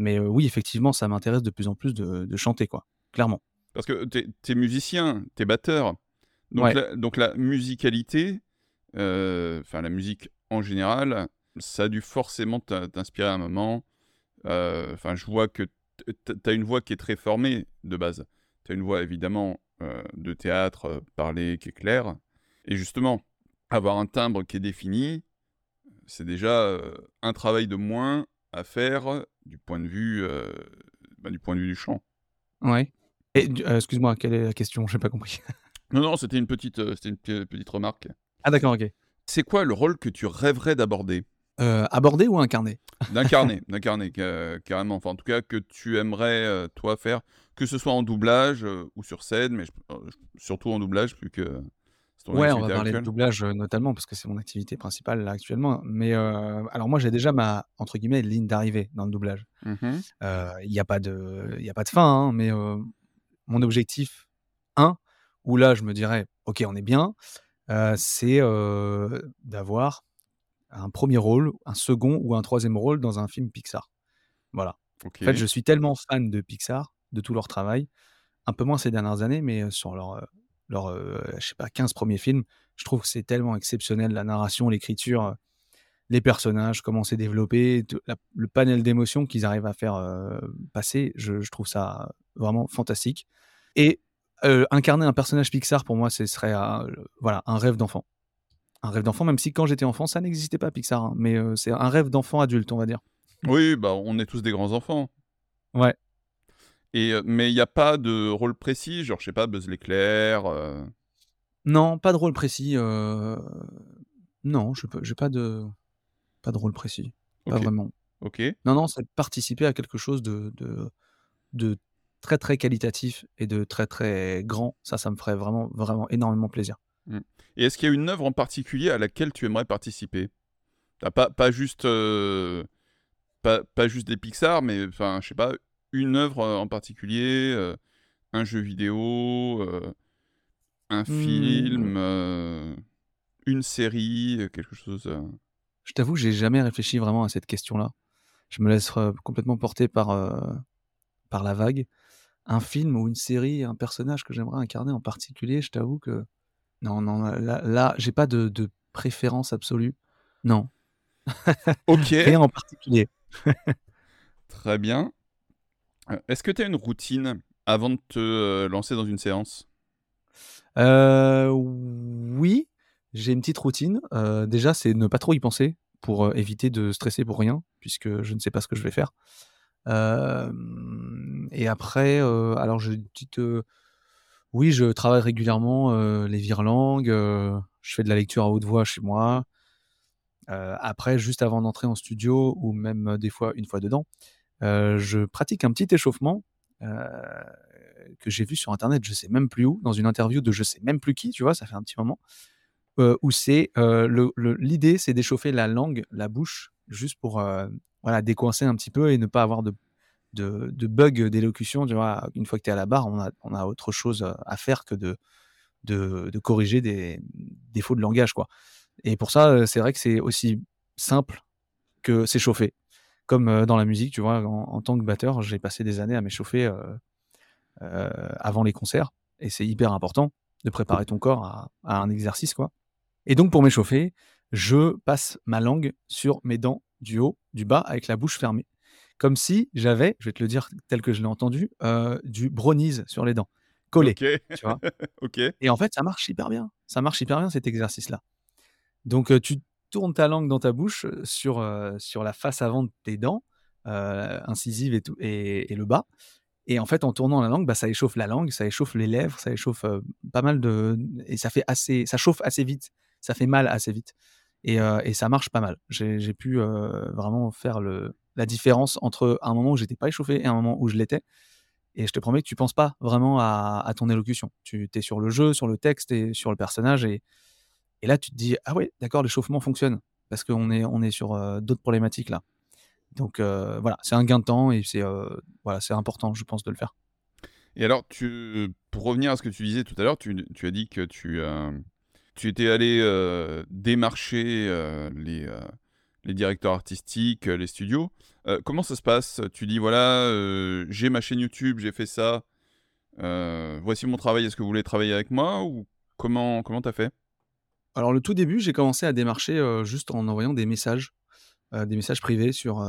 Mais heu, oui, effectivement, ça m'intéresse de plus en plus de de chanter, quoi, clairement.
Parce que tu es, musicien, tu es batteur. Donc
Ouais.
la, donc la musicalité, euh, enfin la musique en général, ça a dû forcément t'in- t'inspirer à un moment. Euh, Enfin, je vois que tu as une voix qui est très formée de base. Tu as une voix évidemment euh, de théâtre, euh, parlée, qui est claire. Et justement, avoir un timbre qui est défini, c'est déjà euh, un travail de moins à faire du point de vue, euh, bah, du point de vue du chant.
Ouais. Et du heu, excuse-moi, quelle est la question? J'ai pas compris.
Non, non, c'était une petite, euh, c'était une pe- petite remarque.
Ah d'accord, OK.
C'est quoi le rôle que tu rêverais d'aborder?
Aborder ou incarner?
D'incarner, d'incarner, ca- carrément. Enfin, en tout cas, que tu aimerais, euh, toi, faire, que ce soit en doublage euh, ou sur scène, mais je- euh, surtout en doublage, plus que
Ouais, on va parler de
actuelle?
doublage, heu, notamment parce que c'est mon activité principale là actuellement. Mais heu, alors moi j'ai déjà ma, entre guillemets, «ligne d'arrivée» dans le doublage.
Mhm.
Heu, il y a pas de il a pas de fin, hein, mais mon objectif 1, où là je me dirais: «OK, on est bien», c'est, d'avoir un premier rôle, un second ou un troisième rôle dans un film Pixar. Voilà. En fait, je suis tellement fan de Pixar, de tout leur travail, un peu moins ces dernières années, mais sur leurs, heu, leurs, heu, je sais pas 15 premiers films, je trouve que c'est tellement exceptionnel, la narration, l'écriture, heu, les personnages, comment c'est développé, la le panel d'émotions qu'ils arrivent à faire, heu, passer, je je trouve ça vraiment fantastique et heu, incarner un personnage Pixar pour moi, ce serait voilà, un rêve d'enfant. Un rêve d'enfant, même si quand j'étais enfant, ça n'existait pas Pixar, hein, mais c'est un rêve d'enfant adulte, on va dire.
Oui, bah, on est tous des grands enfants.
Ouais.
Et, mais il n'y a pas de rôle précis, genre, je sais pas, Buzz l'éclair. euh,
Non, pas de rôle précis, non, je j'ai pas de pas de rôle précis, pas vraiment.
ok.
Non, non, c'est participer à quelque chose de de de très, très qualitatif et de très, très grand. Ça, ça me ferait vraiment, vraiment énormément plaisir.
Mm. Et est-ce qu'il y a une œuvre en particulier à laquelle tu aimerais participer? Pas, pas juste, euh, pas, pas juste des Pixar, mais enfin, je sais pas, une œuvre euh, en particulier, euh, un jeu vidéo, euh, Un
Mmh.
film, heu, une série, quelque chose,
Je t'avoue que j'ai jamais réfléchi vraiment à cette question-là. Je me laisse, complètement porter par, par la vague. Un film ou une série, un personnage que j'aimerais incarner en particulier, je t'avoue que non, non, là là, j'ai pas de de préférence absolue. Non.
OK.
Rien en particulier.
Très bien. Heu, est-ce que tu as une routine avant de te, heu, lancer dans une séance?
Heu, oui, j'ai une petite routine. Heu, déjà, c'est ne pas trop y penser pour, éviter de stresser pour rien, puisque je ne sais pas ce que je vais faire. Et après, alors j'ai une petite, oui, je travaille régulièrement, les virelangues, heu, je fais de la lecture à haute voix chez moi. Après, juste avant d'entrer en studio ou même, des fois, une fois dedans, je pratique un petit échauffement, heu, que j'ai vu sur internet, je sais même plus où, dans une interview de je sais même plus qui, tu vois? Ça fait un petit moment. Heu, où c'est, l'idée, c'est d'échauffer la langue, la bouche, juste pour, heu, voilà, décoincer un petit peu et ne pas avoir de de de bug d'élocution, tu vois? Une fois que tu es à la barre, on a on a autre chose, à faire que de de de corriger des défauts de langage, quoi et pour ça, c'est vrai que c'est aussi simple que s'échauffer. Comme, heu, dans la musique, tu vois? En en tant que batteur, j'ai passé des années à m'échauffer, heu heu, avant les concerts et c'est hyper important de préparer ton corps à à un exercice, quoi et donc pour m'échauffer, je passe ma langue sur mes dents du haut, du bas, avec la bouche fermée. Comme si j'avais, je vais te le dire tel que je l'ai entendu, du brownies sur les dents, collé,
OK.
tu vois?
OK.
Et en fait, ça marche hyper bien. Ça marche hyper bien cet exercice-là. Donc, tu tournes ta langue dans ta bouche, heu, sur, heu, sur la face avant de tes dents, heu, incisives et tout et le bas et en fait, en tournant la langue, bah, ça échauffe la langue, ça échauffe les lèvres, ça échauffe, heu, pas mal de et ça fait assez ça chauffe assez vite, ça fait mal assez vite et et ça marche pas mal. J'ai pu, vraiment faire le la différence entre un moment où j'étais pas échauffé et un moment où je l'étais et je te promets que tu penses pas vraiment à à ton élocution. Tu es sur le jeu, sur le texte et sur le personnage et et là, tu te dis: «Ah ouais, d'accord, l'échauffement fonctionne» parce qu'on est on est sur, heu, d'autres problématiques là. Donc heu, voilà, c'est un gain de temps et c'est, heu, voilà, important, je pense, de le faire.
Et alors tu pour revenir à ce que tu disais tout à l'heure, tu as dit que tu, tu étais allé, démarcher, les, les directeurs artistiques, les studios. Comment ça se passe? Tu dis: «Voilà, j'ai ma chaîne YouTube, j'ai fait ça, voici mon travail, est-ce que vous voulez travailler avec moi?» ou comment comment tu as fait?
Alors le tout début, j'ai commencé à démarcher, juste en envoyant des messages, des messages privés sur,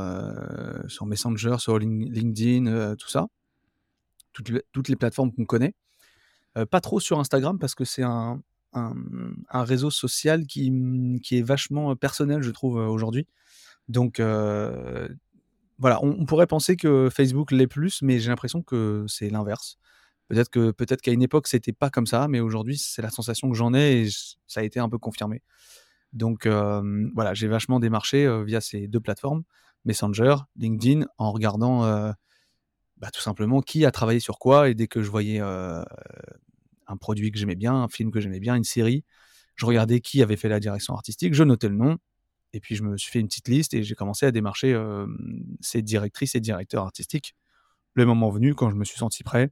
Messenger, sur Lin LinkedIn, tout ça. Toutes les plateformes qu'on connaît. Pas trop sur Instagram parce que c'est un réseau social qui, mmh, est vachement, personnel, je trouve, aujourd'hui. Donc voilà, on pourrait penser que Facebook l'est plus, mais j'ai l'impression que c'est l'inverse. Peut-être que peut-être qu'à une époque, c'était pas comme ça, mais aujourd'hui, c'est la sensation que j'en ai et ça a été un peu confirmé. Donc hem, voilà, j'ai vachement démarché, heu, via ces 2 plateformes, Messenger, LinkedIn, en regardant, heu, bah, tout simplement qui a travaillé sur quoi et dès que je voyais, un produit que j'aimais bien, un film que j'aimais bien, une série, je regardais qui avait fait la direction artistique, je notais le nom et puis je me suis fait une petite liste et j'ai commencé à démarcher, ces directrices et directeurs artistiques. Le moment venu, quand je me suis senti prêt,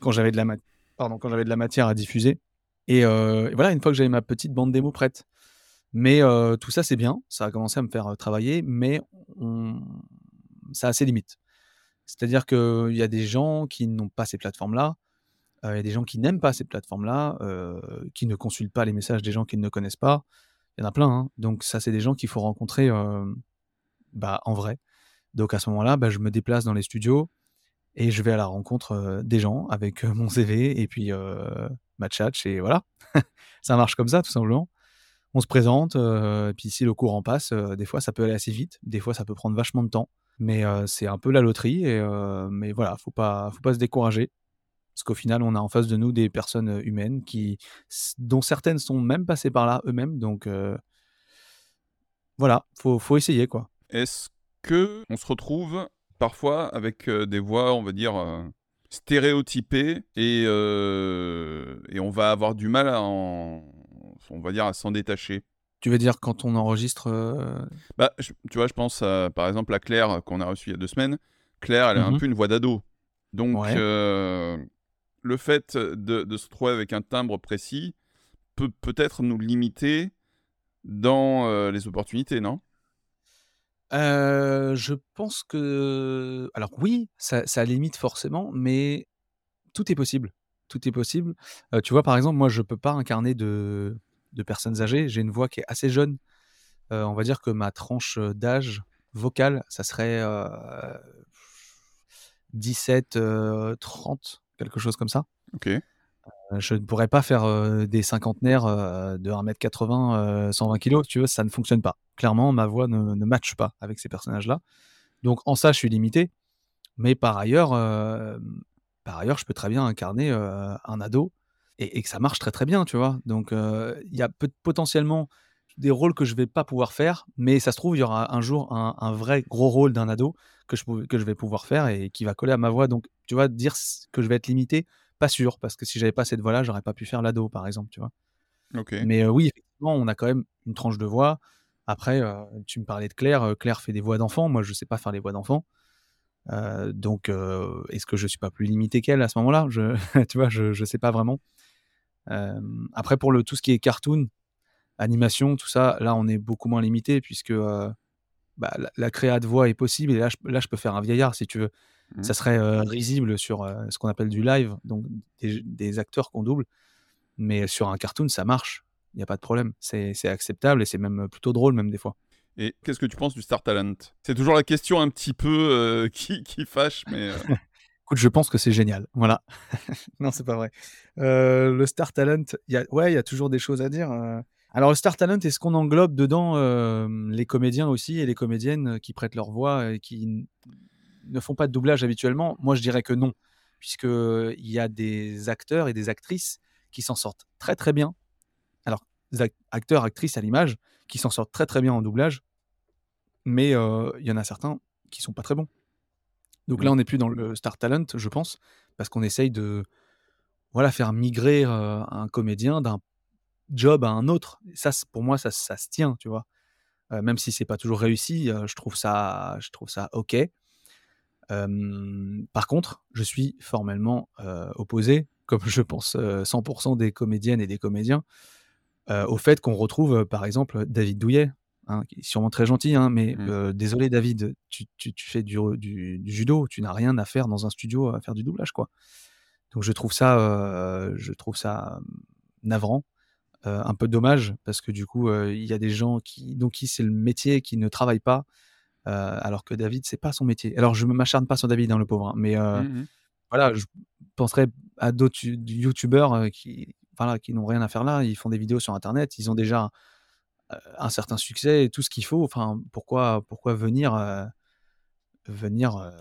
quand j'avais de la matière à diffuser et heu, et voilà, une fois que j'avais ma petite bande démo prête. Mais heu, tout ça, c'est bien, ça a commencé à me faire, heu, travailler, mais ça a ses limites. C'est-à-dire qu'il y a des gens qui n'ont pas ces plateformes-là, il y a des gens qui n'aiment pas ces plateformes-là, qui ne consultent pas les messages des gens qu'ils ne connaissent pas. Il y en a plein, hein, donc ça, c'est des gens qu'il faut rencontrer, bah, en vrai. Donc à ce moment-là, bah, je me déplace dans les studios et je vais à la rencontre, des gens avec, mon CV et puis, ma tchatche et voilà. Ça marche comme ça, tout simplement. On se présente, heu, puis si le courant passe, des fois ça peut aller assez vite, des fois ça peut prendre vachement de temps, mais c'est un peu la loterie et mais voilà, faut pas faut pas se décourager. Parce qu'au final, on a en face de nous des personnes, humaines qui dont certaines sont même passées par là eux-mêmes donc voilà, faut faut essayer, quoi.
Est-ce qu'on se retrouve parfois avec, heu, des voix, on va dire, heu, stéréotypées et heu et on va avoir du mal à en on va dire à s'en détacher?
Tu veux dire quand on enregistre,
Bah, je tu vois, je pense à, par exemple, à Claire qu'on a reçue il y a 2 semaines. Claire, elle a un
mmh
peu une voix d'ado. Donc
Ouais.
le fait de, de se retrouver avec un timbre précis peut peut-être nous limiter dans euh, les opportunités, non?
Je pense que alors oui, ça limite forcément, mais tout est possible. Tout est possible. Tu vois, par exemple, moi, je peux pas incarner de personnes âgées. J'ai une voix qui est assez jeune. On va dire que ma tranche, d'âge vocale, ça serait, heu, 17, heu, 30, quelque chose comme ça.
Ok.
Heu, je ne pourrais pas faire, heu, des cinquantenaires, heu, de 1 m 80, heu, 120 kilogrammes, tu vois? Ça ne fonctionne pas. Clairement, ma voix ne matche pas avec ces personnages-là. Donc en ça, je suis limité. Mais par ailleurs, par ailleurs, je peux très bien incarner, un ado et que ça marche très, très bien, tu vois? Donc il y a potentiellement des rôles que je vais pas pouvoir faire, mais ça se trouve, il y aura un jour un un vrai gros rôle d'un ado que je que je vais pouvoir faire et qui va coller à ma voix. Donc tu vois, dire que je vais être limité, pas sûr, parce que si j'avais pas cette voix-là, j'aurais pas pu faire l'ado, par exemple, tu vois?
Ok.
Mais heu, oui, effectivement, on a quand même une tranche de voix. Après, heu, tu me parlais de Claire, heu, Claire fait des voix d'enfants. Moi, je sais pas faire les voix d'enfants. Heu, donc est-ce que je suis pas plus limité qu'elle à ce moment-là? Je tu vois, je je sais pas vraiment. Après pour le tout ce qui est cartoon, animation, tout ça, là, on est beaucoup moins limité puisque, bah, la la créa de voix est possible et là, je là, je peux faire un vieillard si tu veux.
Mmh.
Ça serait, heu, risible sur, heu, ce qu'on appelle du live, donc des des acteurs qu'on double. Mais sur un cartoon, ça marche. Il y a pas de problème. C'est acceptable et c'est même, plutôt drôle même des fois.
Et qu'est-ce que tu penses du Star Talent? C'est toujours la question un petit peu euh, qui, qui fâche, mais... euh,
Écoute, je pense que c'est génial. Voilà. Non, c'est pas vrai. Le Star Talent, il y a ouais, il y a toujours des choses à dire. Alors le Star Talent, est-ce qu'on englobe dedans, les comédiens aussi et les comédiennes qui prêtent leur voix et qui ne font pas de doublage habituellement? Moi, je dirais que non, puisqu'il y a des acteurs et des actrices qui s'en sortent très, très bien. Alors, des acteurs, actrices à l'image, qui s'en sortent très, très bien en doublage, mais heu, il y en a certains qui sont pas très bons. Donc là, on n'est plus dans le Star Talent, je pense, parce qu'on essaye de, voilà, faire migrer, heu, un comédien d'un job à un autre. Et ça, pour moi, ça ça se tient, tu vois? Même si c'est pas toujours réussi, je trouve ça je trouve ça OK. Par contre, je suis formellement, heu, opposé, comme je pense, heu, 100% des comédiennes et des comédiens, heu, au fait qu'on retrouve, par exemple, David Douillet, hein, qui est sûrement très gentil, hein, mais
Mmh.
désolé David, tu tu tu fais du re du du judo, tu n'as rien à faire dans un studio à faire du doublage, quoi. Donc je trouve ça, je trouve ça, mmh, navrant, un peu dommage parce que du coup, il y a des gens qui donc qui c'est le métier, qui ne travaillent pas, alors que David, c'est pas son métier. Alors je ne m'acharne pas sur David, hein, le pauvre, hein, mais heu,
Mmh mh.
voilà, je penserais à d'autres you youtubeurs, heu, qui voilà, qui n'ont rien à faire là. Ils font des vidéos sur internet, ils ont déjà, un certain succès et tout ce qu'il faut. Enfin, pourquoi pourquoi venir, venir,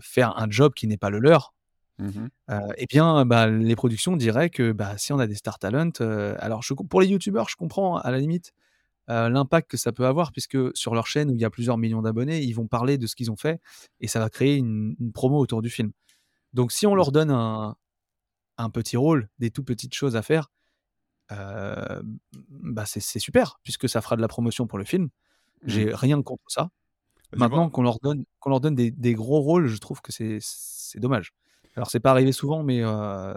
faire un job qui n'est pas le leur?
Mmh
et bien, bah, les productions diraient que, bah, si on a des star talent, alors je pour les youtubeurs, je comprends à la limite, heu, l'impact que ça peut avoir puisque sur leur chaîne où il y a plusieurs millions d'abonnés, ils vont parler de ce qu'ils ont fait et ça va créer une une promo autour du film. Donc si on
Mmh.
leur donne un un petit rôle, des tout petites choses à faire, heu, bah, c'est super puisque ça fera de la promotion pour le film.
Mmh.
J'ai rien contre ça. Maintenant qu'on leur donne qu'on leur donne des des gros rôles, je trouve que c'est dommage. Alors c'est pas arrivé souvent, mais heu,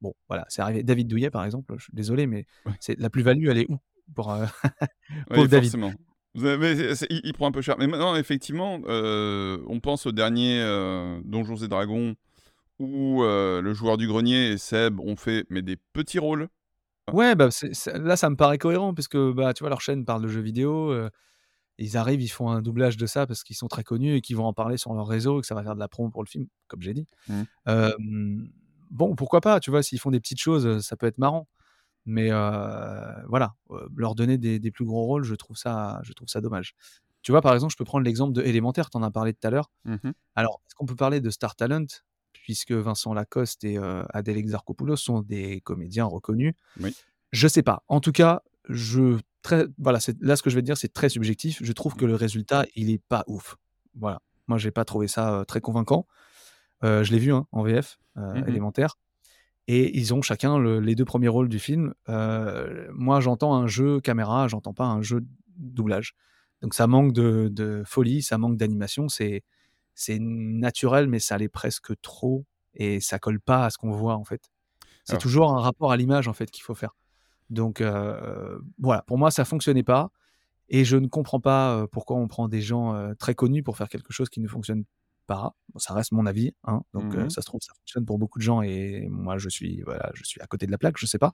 bon, voilà, c'est arrivé. David Douillet, par exemple, je suis désolé, mais
ouais,
c'est la plus-value, elle est où? Pour, David?
forcément. C'est c'est il il prend un peu cher. Mais maintenant, effectivement, heu, on pense au dernier, heu, Donjons et Dragons où, heu, le joueur du grenier et Seb ont fait, mais des petits rôles.
Ouais, bah, là, ça me paraît cohérent puisque, bah, tu vois, leur chaîne parle de jeux vidéo, ils arrivent, ils font un doublage de ça parce qu'ils sont très connus et qu'ils vont en parler sur leur réseau et que ça va faire de la promo pour le film, comme j'ai dit.
Mmh.
Bon, pourquoi pas, tu vois? S'ils font des petites choses, ça peut être marrant. Mais voilà, leur donner des des plus gros rôles, je trouve ça je trouve ça dommage. Tu vois, par exemple, je peux prendre l'exemple de Élémentaire, tu en as parlé tout à l'heure.
Mmh mh.
Alors, est-ce qu'on peut parler de star talent? Puisque Vincent Lacoste et Adèle Exarchopoulos sont des comédiens reconnus.
Oui.
Je sais pas. En tout cas, je très voilà, là, ce que je vais te dire, c'est très subjectif. Je trouve
Mmh.
que le résultat, il est pas ouf. Voilà. Moi, j'ai pas trouvé ça, très convaincant. Je l'ai vu, hein, en VF,
Mmh mh.
Élémentaire et ils ont chacun le les 2 premiers rôles du film. Heu, moi, j'entends un jeu caméra, j'entends pas un jeu doublage. Donc ça manque de de folie, ça manque d'animation. C'est c'est naturel, mais ça l'est presque trop et ça colle pas à ce qu'on voit en fait. C'est
Alors
toujours un rapport à l'image en fait qu'il faut faire. Donc heu, voilà, pour moi ça fonctionnait pas et je ne comprends pas, heu, pourquoi on prend des gens, très connus pour faire quelque chose qui ne fonctionne pas. Bon, ça reste mon avis, hein, donc
Mmh
ça se trouve ça fonctionne pour beaucoup de gens et moi je suis voilà, je suis à côté de la plaque, je sais pas.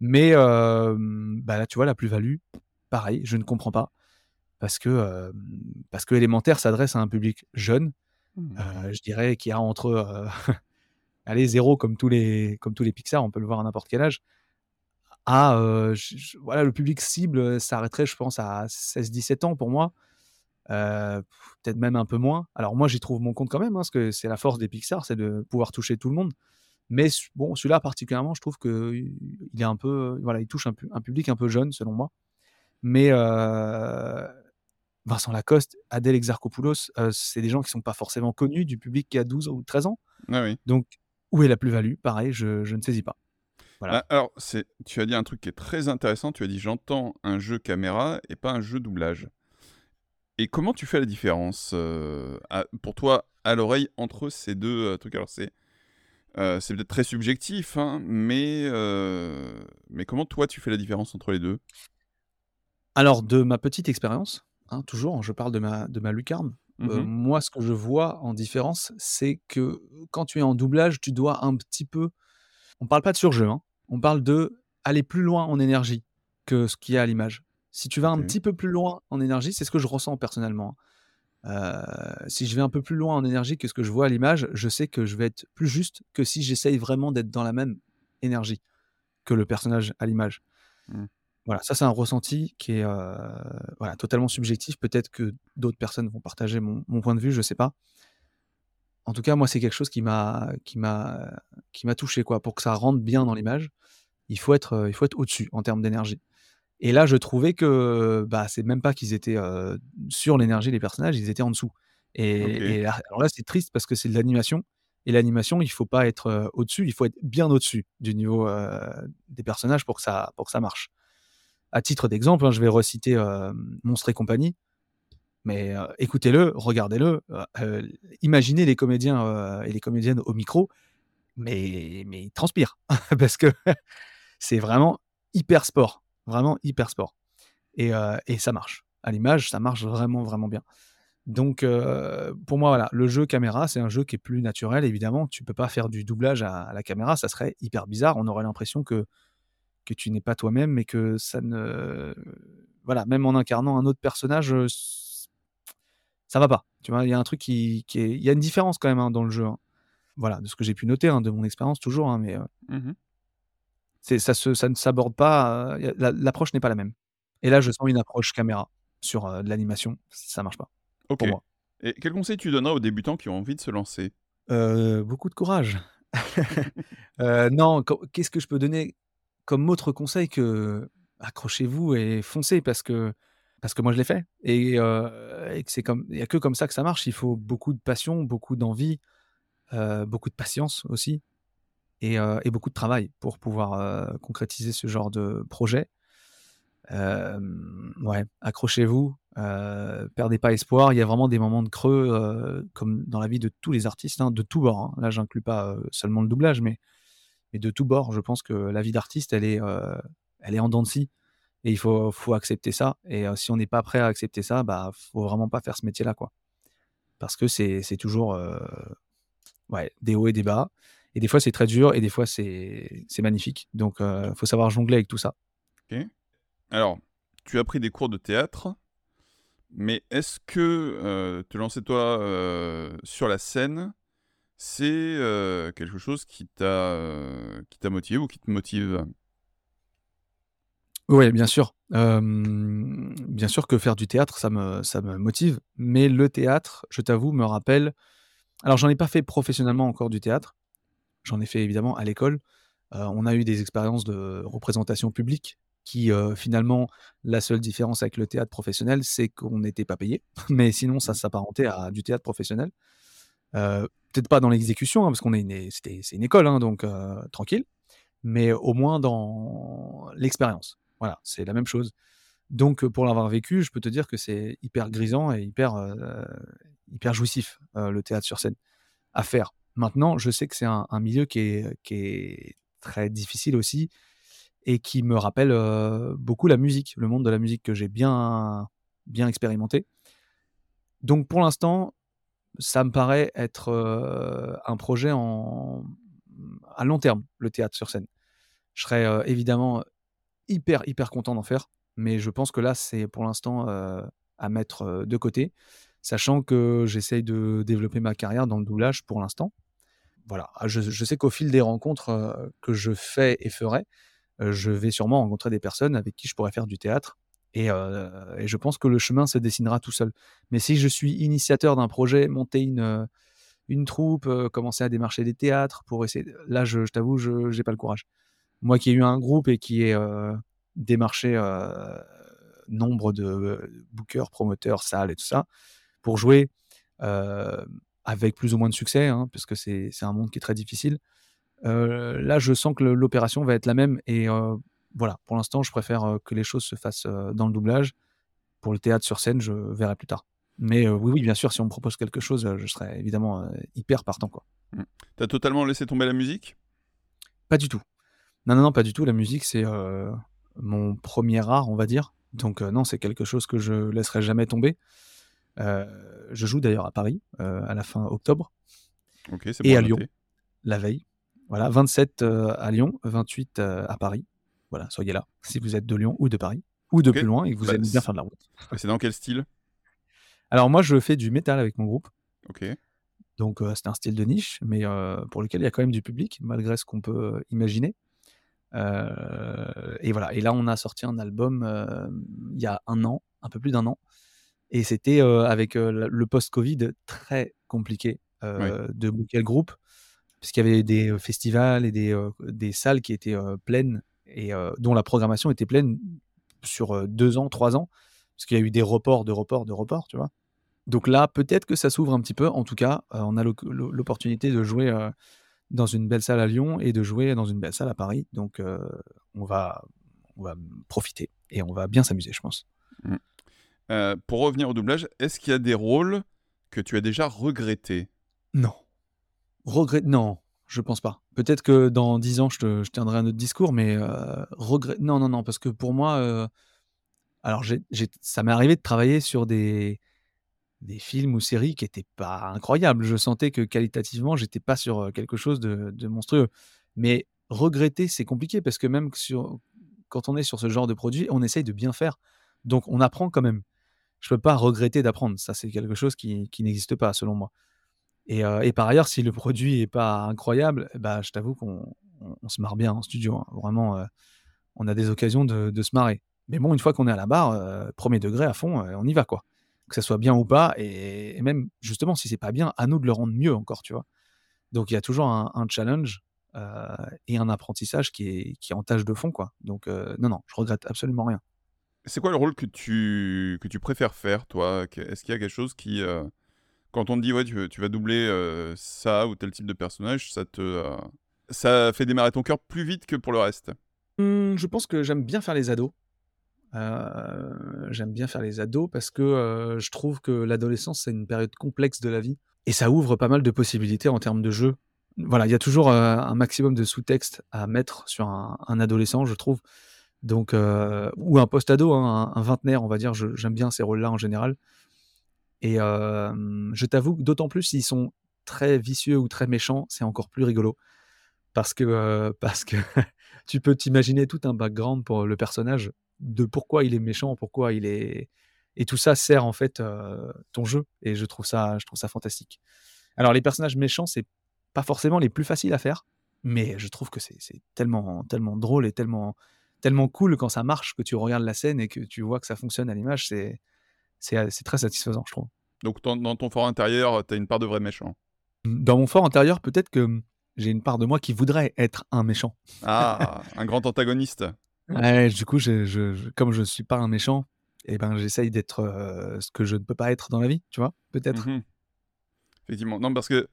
Mais bah, là tu vois la plus-value, pareil, je ne comprends pas parce que, parce que Élémentaire s'adresse à un public jeune,
Mmh.
heu, je dirais qui a entre, heu, allez 0 comme tous les comme tous les Pixar, on peut le voir à n'importe quel âge, à, voilà le public cible, s'arrêterait je pense à 16-17 ans pour moi, heu, peut-être même un peu moins. Alors moi j'y trouve mon compte quand même, hein, parce que c'est la force des Pixar, c'est de pouvoir toucher tout le monde. Mais bon, celui-là particulièrement, je trouve qu'il est un peu, voilà, il touche un pu un public un peu jeune selon moi. Mais heu, Vincent Lacoste, Adèle Exarchopoulos, c'est des gens qui sont pas forcément connus du public qui a 12 ou 13 ans.
Ah oui.
Donc où est la plus-value? Pareil, je je ne saisis pas. Voilà.
Bah, alors, tu as dit un truc qui est très intéressant, tu as dit: «J'entends un jeu caméra et pas un jeu doublage». Et comment tu fais la différence, heu, à pour toi, à l'oreille, entre ces 2 heu, trucs? Alors c'est, heu, c'est peut-être très subjectif, hein, mais mais comment toi tu fais la différence entre les 2?
Alors de ma petite expérience, hein, toujours, je parle de ma de ma lucarne,
Mmh
moi ce que je vois en différence, c'est que quand tu es en doublage, tu dois un petit peu on parle pas de surjeu, hein, on parle de aller plus loin en énergie que ce qu'il y a à l'image. Si tu vas un petit peu plus loin en énergie, c'est ce que je ressens personnellement, hein. Heu, si je vais un peu plus loin en énergie que ce que je vois à l'image, je sais que je vais être plus juste que si j'essaye vraiment d'être dans la même énergie que le personnage à l'image.
Mmh.
Voilà, ça c'est un ressenti qui est, heu, voilà, totalement subjectif. Peut-être que d'autres personnes vont partager mon mon point de vue, je sais pas. En tout cas, moi, c'est quelque chose qui m'a qui m'a qui m'a touché, quoi. Pour que ça rentre bien dans l'image, il faut être, heu, il faut être au-dessus en termes d'énergie et là, je trouvais que, bah, c'est même pas qu'ils étaient, sur l'énergie des personnages, ils étaient en dessous et
OK.
et là alors là, c'est triste parce que c'est de l'animation et l'animation, il faut pas être, au-dessus, il faut être bien au-dessus du niveau, des personnages pour que ça pour que ça marche. À titre d'exemple, hein, je vais reciter, hem, Monstres et compagnie, mais écoutez-le, regardez-le, imaginez les comédiens, et les comédiennes au micro, mais mais ils transpirent parce que c'est vraiment hyper sport, vraiment hyper sport et heu et ça marche. À l'image, ça marche vraiment, vraiment bien. Donc heu, pour moi, voilà, le jeu caméra, c'est un jeu qui est plus naturel évidemment. Tu peux pas faire du doublage à la caméra, ça serait hyper bizarre. On aurait l'impression que que tu n'es pas toi-même, mais que ça ne voilà, même en incarnant un autre personnage, heu, s ça va pas. Tu vois? Il y a un truc qui il y a une différence quand même, hein, dans le jeu, hein. Voilà, de ce que j'ai pu noter, hein, de mon expérience toujours, mais heu,
Mmh mh.
C'est ça se ça ne s'aborde pas, l'a l'approche n'est pas la même et là, je sens une approche caméra sur, de l'animation, ça marche pas,
OK.
pour moi.
Et quel conseil tu donnerais aux débutants qui ont envie de se lancer?
Beaucoup de courage. Non, co qu'est-ce que je peux donner comme autre conseil que accrochez-vous et foncez parce que parce que moi je l'ai fait et heu et que c'est comme il y a que comme ça que ça marche. Il faut beaucoup de passion, beaucoup d'envie, beaucoup de patience aussi et heu et beaucoup de travail pour pouvoir, heu, concrétiser ce genre de projet. Ouais, accrochez-vous, heu, perdez pas espoir. Il y a vraiment des moments de creux, comme dans la vie de tous les artistes, hein, de tous bords, hein. Là, j'inclus pas, seulement le doublage, mais de tous bords. Je pense que la vie d'artiste, elle est, elle est en dents de scie et il faut faut accepter ça et si on n'est pas prêt à accepter ça, bah, faut vraiment pas faire ce métier-là, quoi. Parce que c'est toujours, ouais, des hauts et des bas et des fois, c'est très dur et des fois, c'est magnifique. Donc heu, faut savoir jongler avec tout ça.
OK. Alors, tu as pris des cours de théâtre, mais est-ce que, heu, te lancer toi, heu, sur la scène, c'est, quelque chose qui t'a, motivé ou qui te motive?
Ouais, bien sûr. Bien sûr que faire du théâtre, ça me ça me motive, mais le théâtre, je t'avoue, me rappelle alors j'en ai pas fait professionnellement encore du théâtre. J'en ai fait évidemment à l'école. Heu, on a eu des expériences de représentation publique qui, heu, finalement, la seule différence avec le théâtre professionnel, c'est qu'on n'était pas payé, mais sinon ça
Mmh.
s'apparentait à du théâtre professionnel. Heu, peut-être pas dans l'exécution, hein, parce qu'on est une c'est une école, hein, donc tranquille, mais au moins dans l'expérience. Voilà, c'est la même chose. Donc pour l'avoir vécu, je peux te dire que c'est hyper grisant et hyper, hyper jouissif, le théâtre sur scène, à faire. Maintenant, je sais que c'est un, milieu qui est, très difficile aussi et qui me rappelle euh, beaucoup la musique, le monde de la musique que j'ai bien, expérimenté. Donc pour l'instant, ça me paraît être euh, un projet à long terme, le théâtre sur scène. Je serais euh, évidemment hyper, hyper content d'en faire, mais je pense que là, c'est pour l'instant à mettre de côté, sachant que j'essaye de développer ma carrière dans le doublage pour l'instant. Voilà, ah, je, sais qu'au fil des rencontres que je fais et ferai, je vais sûrement rencontrer des personnes avec qui je pourrais faire du théâtre. Et, et, je pense que le chemin se dessinera tout seul. Mais si je suis initiateur d'un projet, monter une, une troupe, commencer à démarcher des théâtres pour essayer. Là, je, t'avoue, je n'ai pas le courage. Moi qui ai eu un groupe et qui ai démarché nombre de bookers, promoteurs, salles et tout ça, pour jouer avec plus ou moins de succès, hein, parce que c'est un monde qui est très difficile. Euh, là, je sens que l'opération va être la même. Et euh, voilà, pour l'instant, je préfère euh, que les choses se fassent dans le doublage. Pour le théâtre sur scène, je verrai plus tard. Mais oui, oui, bien sûr, si on me propose quelque chose, je serais évidemment hyper partant. quoi.
Mmh. T'as totalement laissé tomber la musique?
Pas du tout. Non, non, non, pas du tout. La musique, c'est mon premier art, on va dire. Donc non, c'est quelque chose que je laisserai jamais tomber. Je joue d'ailleurs à Paris à la fin octobre. et à Lyon, la veille. Voilà, 27 euh, à Lyon, 28 euh, à Paris. Voilà, soyez là si vous êtes de Lyon ou de Paris ou de plus loin et que vous bah, aimez bien faire de la route.
C'est dans quel style?
Alors moi, je fais du métal avec mon groupe.
Ok.
Donc euh, c'est un style de niche, mais pour lequel il y a quand même du public, malgré ce qu'on peut imaginer. et voilà. Et là, on a sorti un album il y a un an, un peu plus d'un an. Et c'était avec le post-Covid très compliqué de booker le groupe puisqu'il y avait des festivals et des, des salles qui étaient pleines et dont la programmation était pleine sur deux ans, trois ans, parce qu'il y a eu des reports, de reports, de reports, tu vois. Donc là, peut-être que ça s'ouvre un petit peu. En tout cas, on a l'opportunité de jouer dans une belle salle à Lyon et de jouer dans une belle salle à Paris. Donc on, va, on va profiter et on va bien s'amuser, je pense.
Mmh. Pour revenir au doublage, est-ce qu'il y a des rôles que tu as déjà regrettés?
Non. Regret Non, je pense pas. Peut-être que dans 10 ans, je, tiendrai un autre discours, mais euh, regret. Non, non, non, parce que pour moi, euh, alors ça m'est arrivé de travailler sur des, films ou séries qui n'étaient pas incroyables. Je sentais que qualitativement, j'étais pas sur euh, quelque chose de, monstrueux. Mais regretter, c'est compliqué parce que même quand on est sur ce genre de produit, on essaye de bien faire. Donc on apprend quand même. Je peux pas regretter d'apprendre. Ça, c'est quelque chose qui n'existe pas, selon moi. Et, par ailleurs, si le produit est pas incroyable, bah, je t'avoue qu'on se marre bien en studio. Hein. Vraiment, on a des occasions de, se marrer. Mais bon, une fois qu'on est à la barre, premier degré à fond, on y va quoi. Que ça soit bien ou pas, et, même justement, si c'est pas bien, à nous de le rendre mieux encore, tu vois. Donc il y a toujours un, challenge et un apprentissage qui est en tâche de fond, quoi. Donc non, non, je regrette absolument rien.
C'est quoi le rôle que tu, que tu préfères faire, toi? Est-ce qu'il y a quelque chose qui quand on te dit ouais tu, vas doubler euh, ça ou tel type de personnage, ça te euh, ça fait démarrer ton cœur plus vite que pour le reste?
Mmh, je pense que j'aime bien faire les ados. Euh, j'aime bien faire les ados parce que je trouve que l'adolescence c'est une période complexe de la vie et ça ouvre pas mal de possibilités en termes de jeu. Voilà, il y a toujours un maximum de sous-texte à mettre sur un, adolescent, je trouve. Donc, ou un post-ado, hein, un, un, vingtenaire, on va dire. J'aime bien ces rôles-là en général. Et je t'avoue d'autant plus s'ils sont très vicieux ou très méchants, c'est encore plus rigolo. Parce que, parce que tu peux t'imaginer tout un background pour le personnage, de pourquoi il est méchant, pourquoi il est... Et tout ça sert en fait ton jeu. Et je trouve ça, je trouve ça fantastique. Alors les personnages méchants, c'est pas forcément les plus faciles à faire, mais je trouve que c'est tellement, tellement drôle et tellement, tellement cool quand ça marche, que tu regardes la scène et que tu vois que ça fonctionne à l'image. C'est c'est très satisfaisant, je trouve.
Donc dans ton fort intérieur, tu as une part de vrai méchant.
Dans mon fort intérieur, peut-être que j'ai une part de moi qui voudrait être un méchant.
Ah, un grand antagoniste.
Ouais, du coup, je, comme je ne suis pas un méchant, eh ben, j'essaye d'être euh, ce que je ne peux pas être dans la vie, tu vois, peut-être.
Mhm. Effectivement. Non, parce que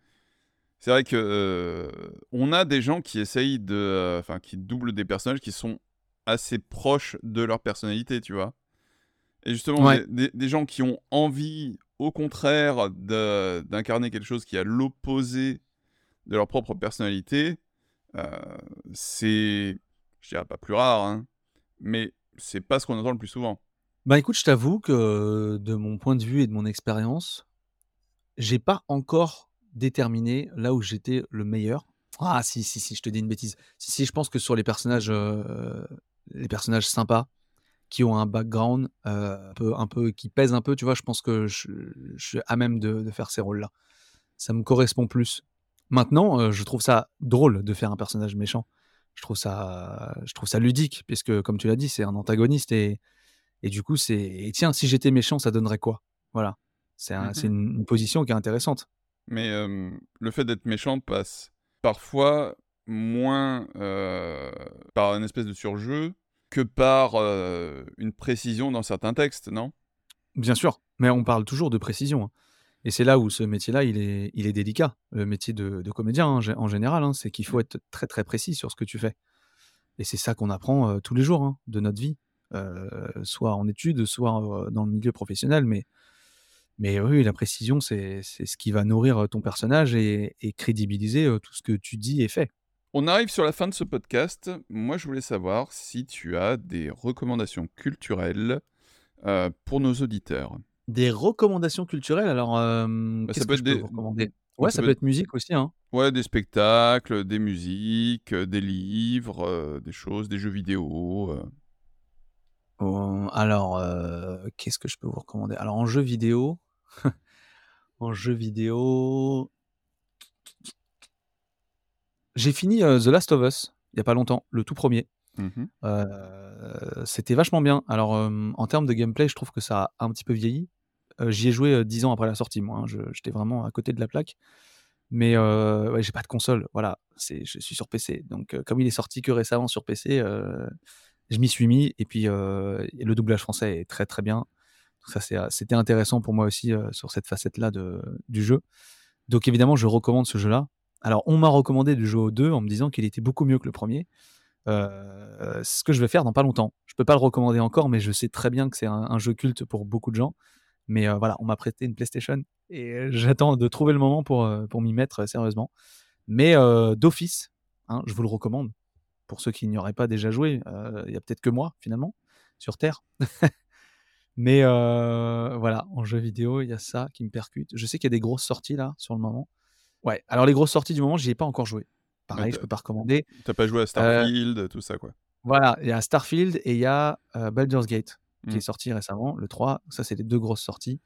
c'est vrai que euh, on a des gens qui essayent de, euh, enfin, qui doublent des personnages qui sont assez proches de leur personnalité, tu vois. Et justement, des, gens qui ont envie, au contraire, d'incarner quelque chose qui est à l'opposé de leur propre personnalité, euh, c'est, je dirais pas plus rare, hein, mais c'est pas ce qu'on entend le plus souvent.
Bah écoute, je t'avoue que de mon point de vue et de mon expérience, j'ai pas encore déterminé là où j'étais le meilleur. Ah si, si, si, je te dis une bêtise. Si, si, je pense que sur les personnages, euh, les personnages sympas, qui ont un background euh, un, peu, un peu, qui pèse un peu, tu vois, je pense que je, je suis à même de, de faire ces rôles-là. Ça me correspond plus. Maintenant, euh, je trouve ça drôle de faire un personnage méchant. Je trouve ça, je trouve ça ludique, puisque, comme tu l'as dit, c'est un antagoniste et, et du coup, c'est et tiens, si j'étais méchant, ça donnerait quoi? Voilà. C'est un- c'est une, une position qui est intéressante.
Mais euh, le fait d'être méchant passe parfois moins par une espèce de surjeu que par euh, une précision dans certains textes, non?
Bien sûr, mais on parle toujours de précision. hein. Et c'est là où ce métier-là, il est, il est délicat. Le métier de, de comédien, hein, en général, hein, c'est qu'il faut être très très précis sur ce que tu fais. Et c'est ça qu'on apprend euh, tous les jours de notre vie, euh, soit en études, soit dans le milieu professionnel. Mais, mais oui, la précision, c'est ce qui va nourrir ton personnage et, et crédibiliser tout ce que tu dis et fais.
On arrive sur la fin de ce podcast. Moi, je voulais savoir si tu as des recommandations culturelles euh, pour nos auditeurs.
Des recommandations culturelles, alors euh,
Bah, ça
qu'est-ce
peut
que je
être
peux
des-
vous recommander? Ouais,
ça
ça
peut
peut
être-
être musique aussi. Hein.
Ouais, des spectacles, des musiques, euh, des livres, euh, des choses, des jeux vidéo.
alors, qu'est-ce que je peux vous recommander? Alors, en jeu vidéo, en jeu vidéo, j'ai fini euh, The Last of Us il y a pas longtemps, le tout premier.
Mhm.
Euh, C'était vachement bien. Alors, euh, en termes de gameplay, je trouve que ça a un petit peu vieilli. Euh, J'y ai joué 10 ans après la sortie, moi. hein. J'étais vraiment à côté de la plaque. Mais ouais, j'ai pas de console. Voilà, je suis sur PC. Donc, comme il est sorti que récemment sur PC, je m'y suis mis. Et puis, le doublage français est très très bien. Ça, c'était intéressant pour moi aussi sur cette facette-là du jeu. Donc, évidemment, je recommande ce jeu-là. Alors, on m'a recommandé de jouer au 2 en me disant qu'il était beaucoup mieux que le premier. Euh, ce que je vais faire dans pas longtemps. Je peux pas le recommander encore, mais je sais très bien que c'est un, jeu culte pour beaucoup de gens. Mais euh, voilà, on m'a prêté une PlayStation et j'attends de trouver le moment pour, euh, pour m'y mettre sérieusement. Mais d'office, hein, je vous le recommande. Pour ceux qui n'y auraient pas déjà joué, il y a peut-être que moi finalement sur Terre. Mais voilà, en jeu vidéo, il y a ça qui me percute. Je sais qu'il y a des grosses sorties là sur le moment. Ouais, alors les grosses sorties du moment, j'y ai pas encore joué. Pareil,
Ouais,
je peux pas recommander.
T'as pas joué à Starfield, tout ça, quoi.
Voilà, il y a Starfield et il y a euh, Baldur's Gate qui est sorti récemment, le 3. Ça, c'est les deux grosses sorties.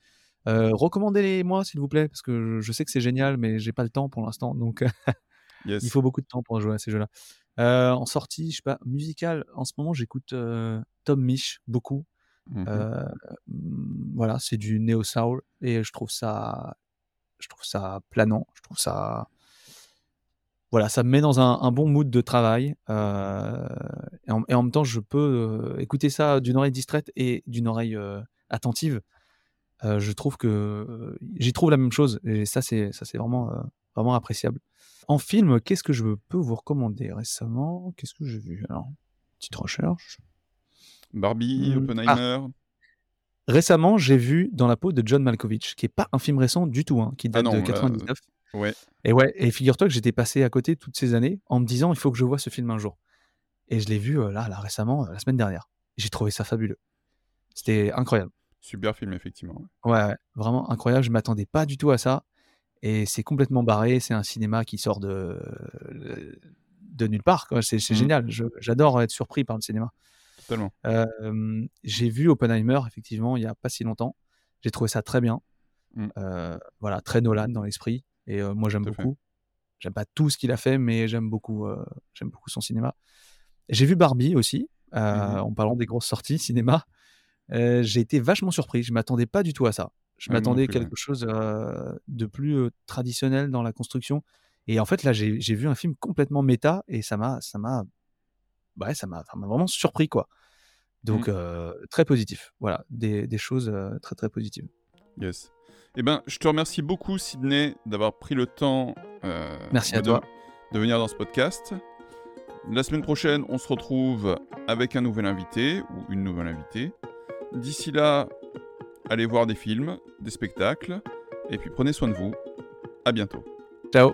Euh, Recommandez-les-moi, s'il vous plaît, parce que je, sais que c'est génial, mais j'ai pas le temps pour l'instant. Donc,
Yes.
il faut beaucoup de temps pour jouer à ces jeux-là. Euh, en sortie, je sais pas, musicale, en ce moment, j'écoute euh, Tom Misch beaucoup. Euh, mm, voilà, c'est du néo soul et je trouve ça, je trouve ça planant. Je trouve ça, voilà, ça me met dans un, un bon mood de travail. euh, et, en, et en même temps, je peux euh, écouter ça d'une oreille distraite et d'une oreille euh, attentive. Je trouve que j'y trouve la même chose et ça, c'est ça, c'est vraiment, vraiment appréciable. En film, qu'est-ce que je peux vous recommander récemment? Qu'est-ce que j'ai vu? Alors, petite recherche.
Barbie,
Mm.
Oppenheimer.
Récemment, j'ai vu Dans la peau de John Malkovich, qui est pas un film récent du tout, hein, qui
Ah
date
non,
de
là,
99.
Ouais.
Et ouais, et figure-toi que j'étais passé à côté toutes ces années en me disant il faut que je vois ce film un jour. Et je l'ai vu euh, là, là récemment, euh, la semaine dernière. J'ai trouvé ça fabuleux. C'était incroyable.
Super film, effectivement.
Ouais, ouais, vraiment incroyable. Je m'attendais pas du tout à ça. Et c'est complètement barré. C'est un cinéma qui sort de, de nulle part. C'est
Mhm.
génial. J'adore être surpris par le cinéma.
Totalement.
Euh, j'ai vu Oppenheimer, effectivement, il y a pas si longtemps. J'ai trouvé ça très bien.
Mm.
Euh, voilà, très Nolan dans l'esprit. Et euh, moi, j'aime beaucoup. J'aime pas tout ce qu'il a fait, mais j'aime beaucoup, j'aime beaucoup son cinéma. J'ai vu Barbie aussi,
Mhm.
en parlant des grosses sorties cinéma. J'ai été vachement surpris. Je m'attendais pas du tout à ça. Je
Ouais, non
m'attendais à
ouais.
quelque chose de plus traditionnel dans la construction. Et en fait, là, j'ai vu un film complètement méta et ça m'a, ouais, ça m'a, vraiment surpris, quoi. Donc,
Mm.
euh, très positif. Voilà, des, des choses euh, très, très positives.
Yes. Eh ben, je te remercie beaucoup, Sydney, d'avoir pris le temps euh,
Merci à
de,
toi.
de venir dans ce podcast. La semaine prochaine, on se retrouve avec un nouvel invité ou une nouvelle invitée. D'ici là, allez voir des films, des spectacles, et puis prenez soin de vous. À bientôt.
Ciao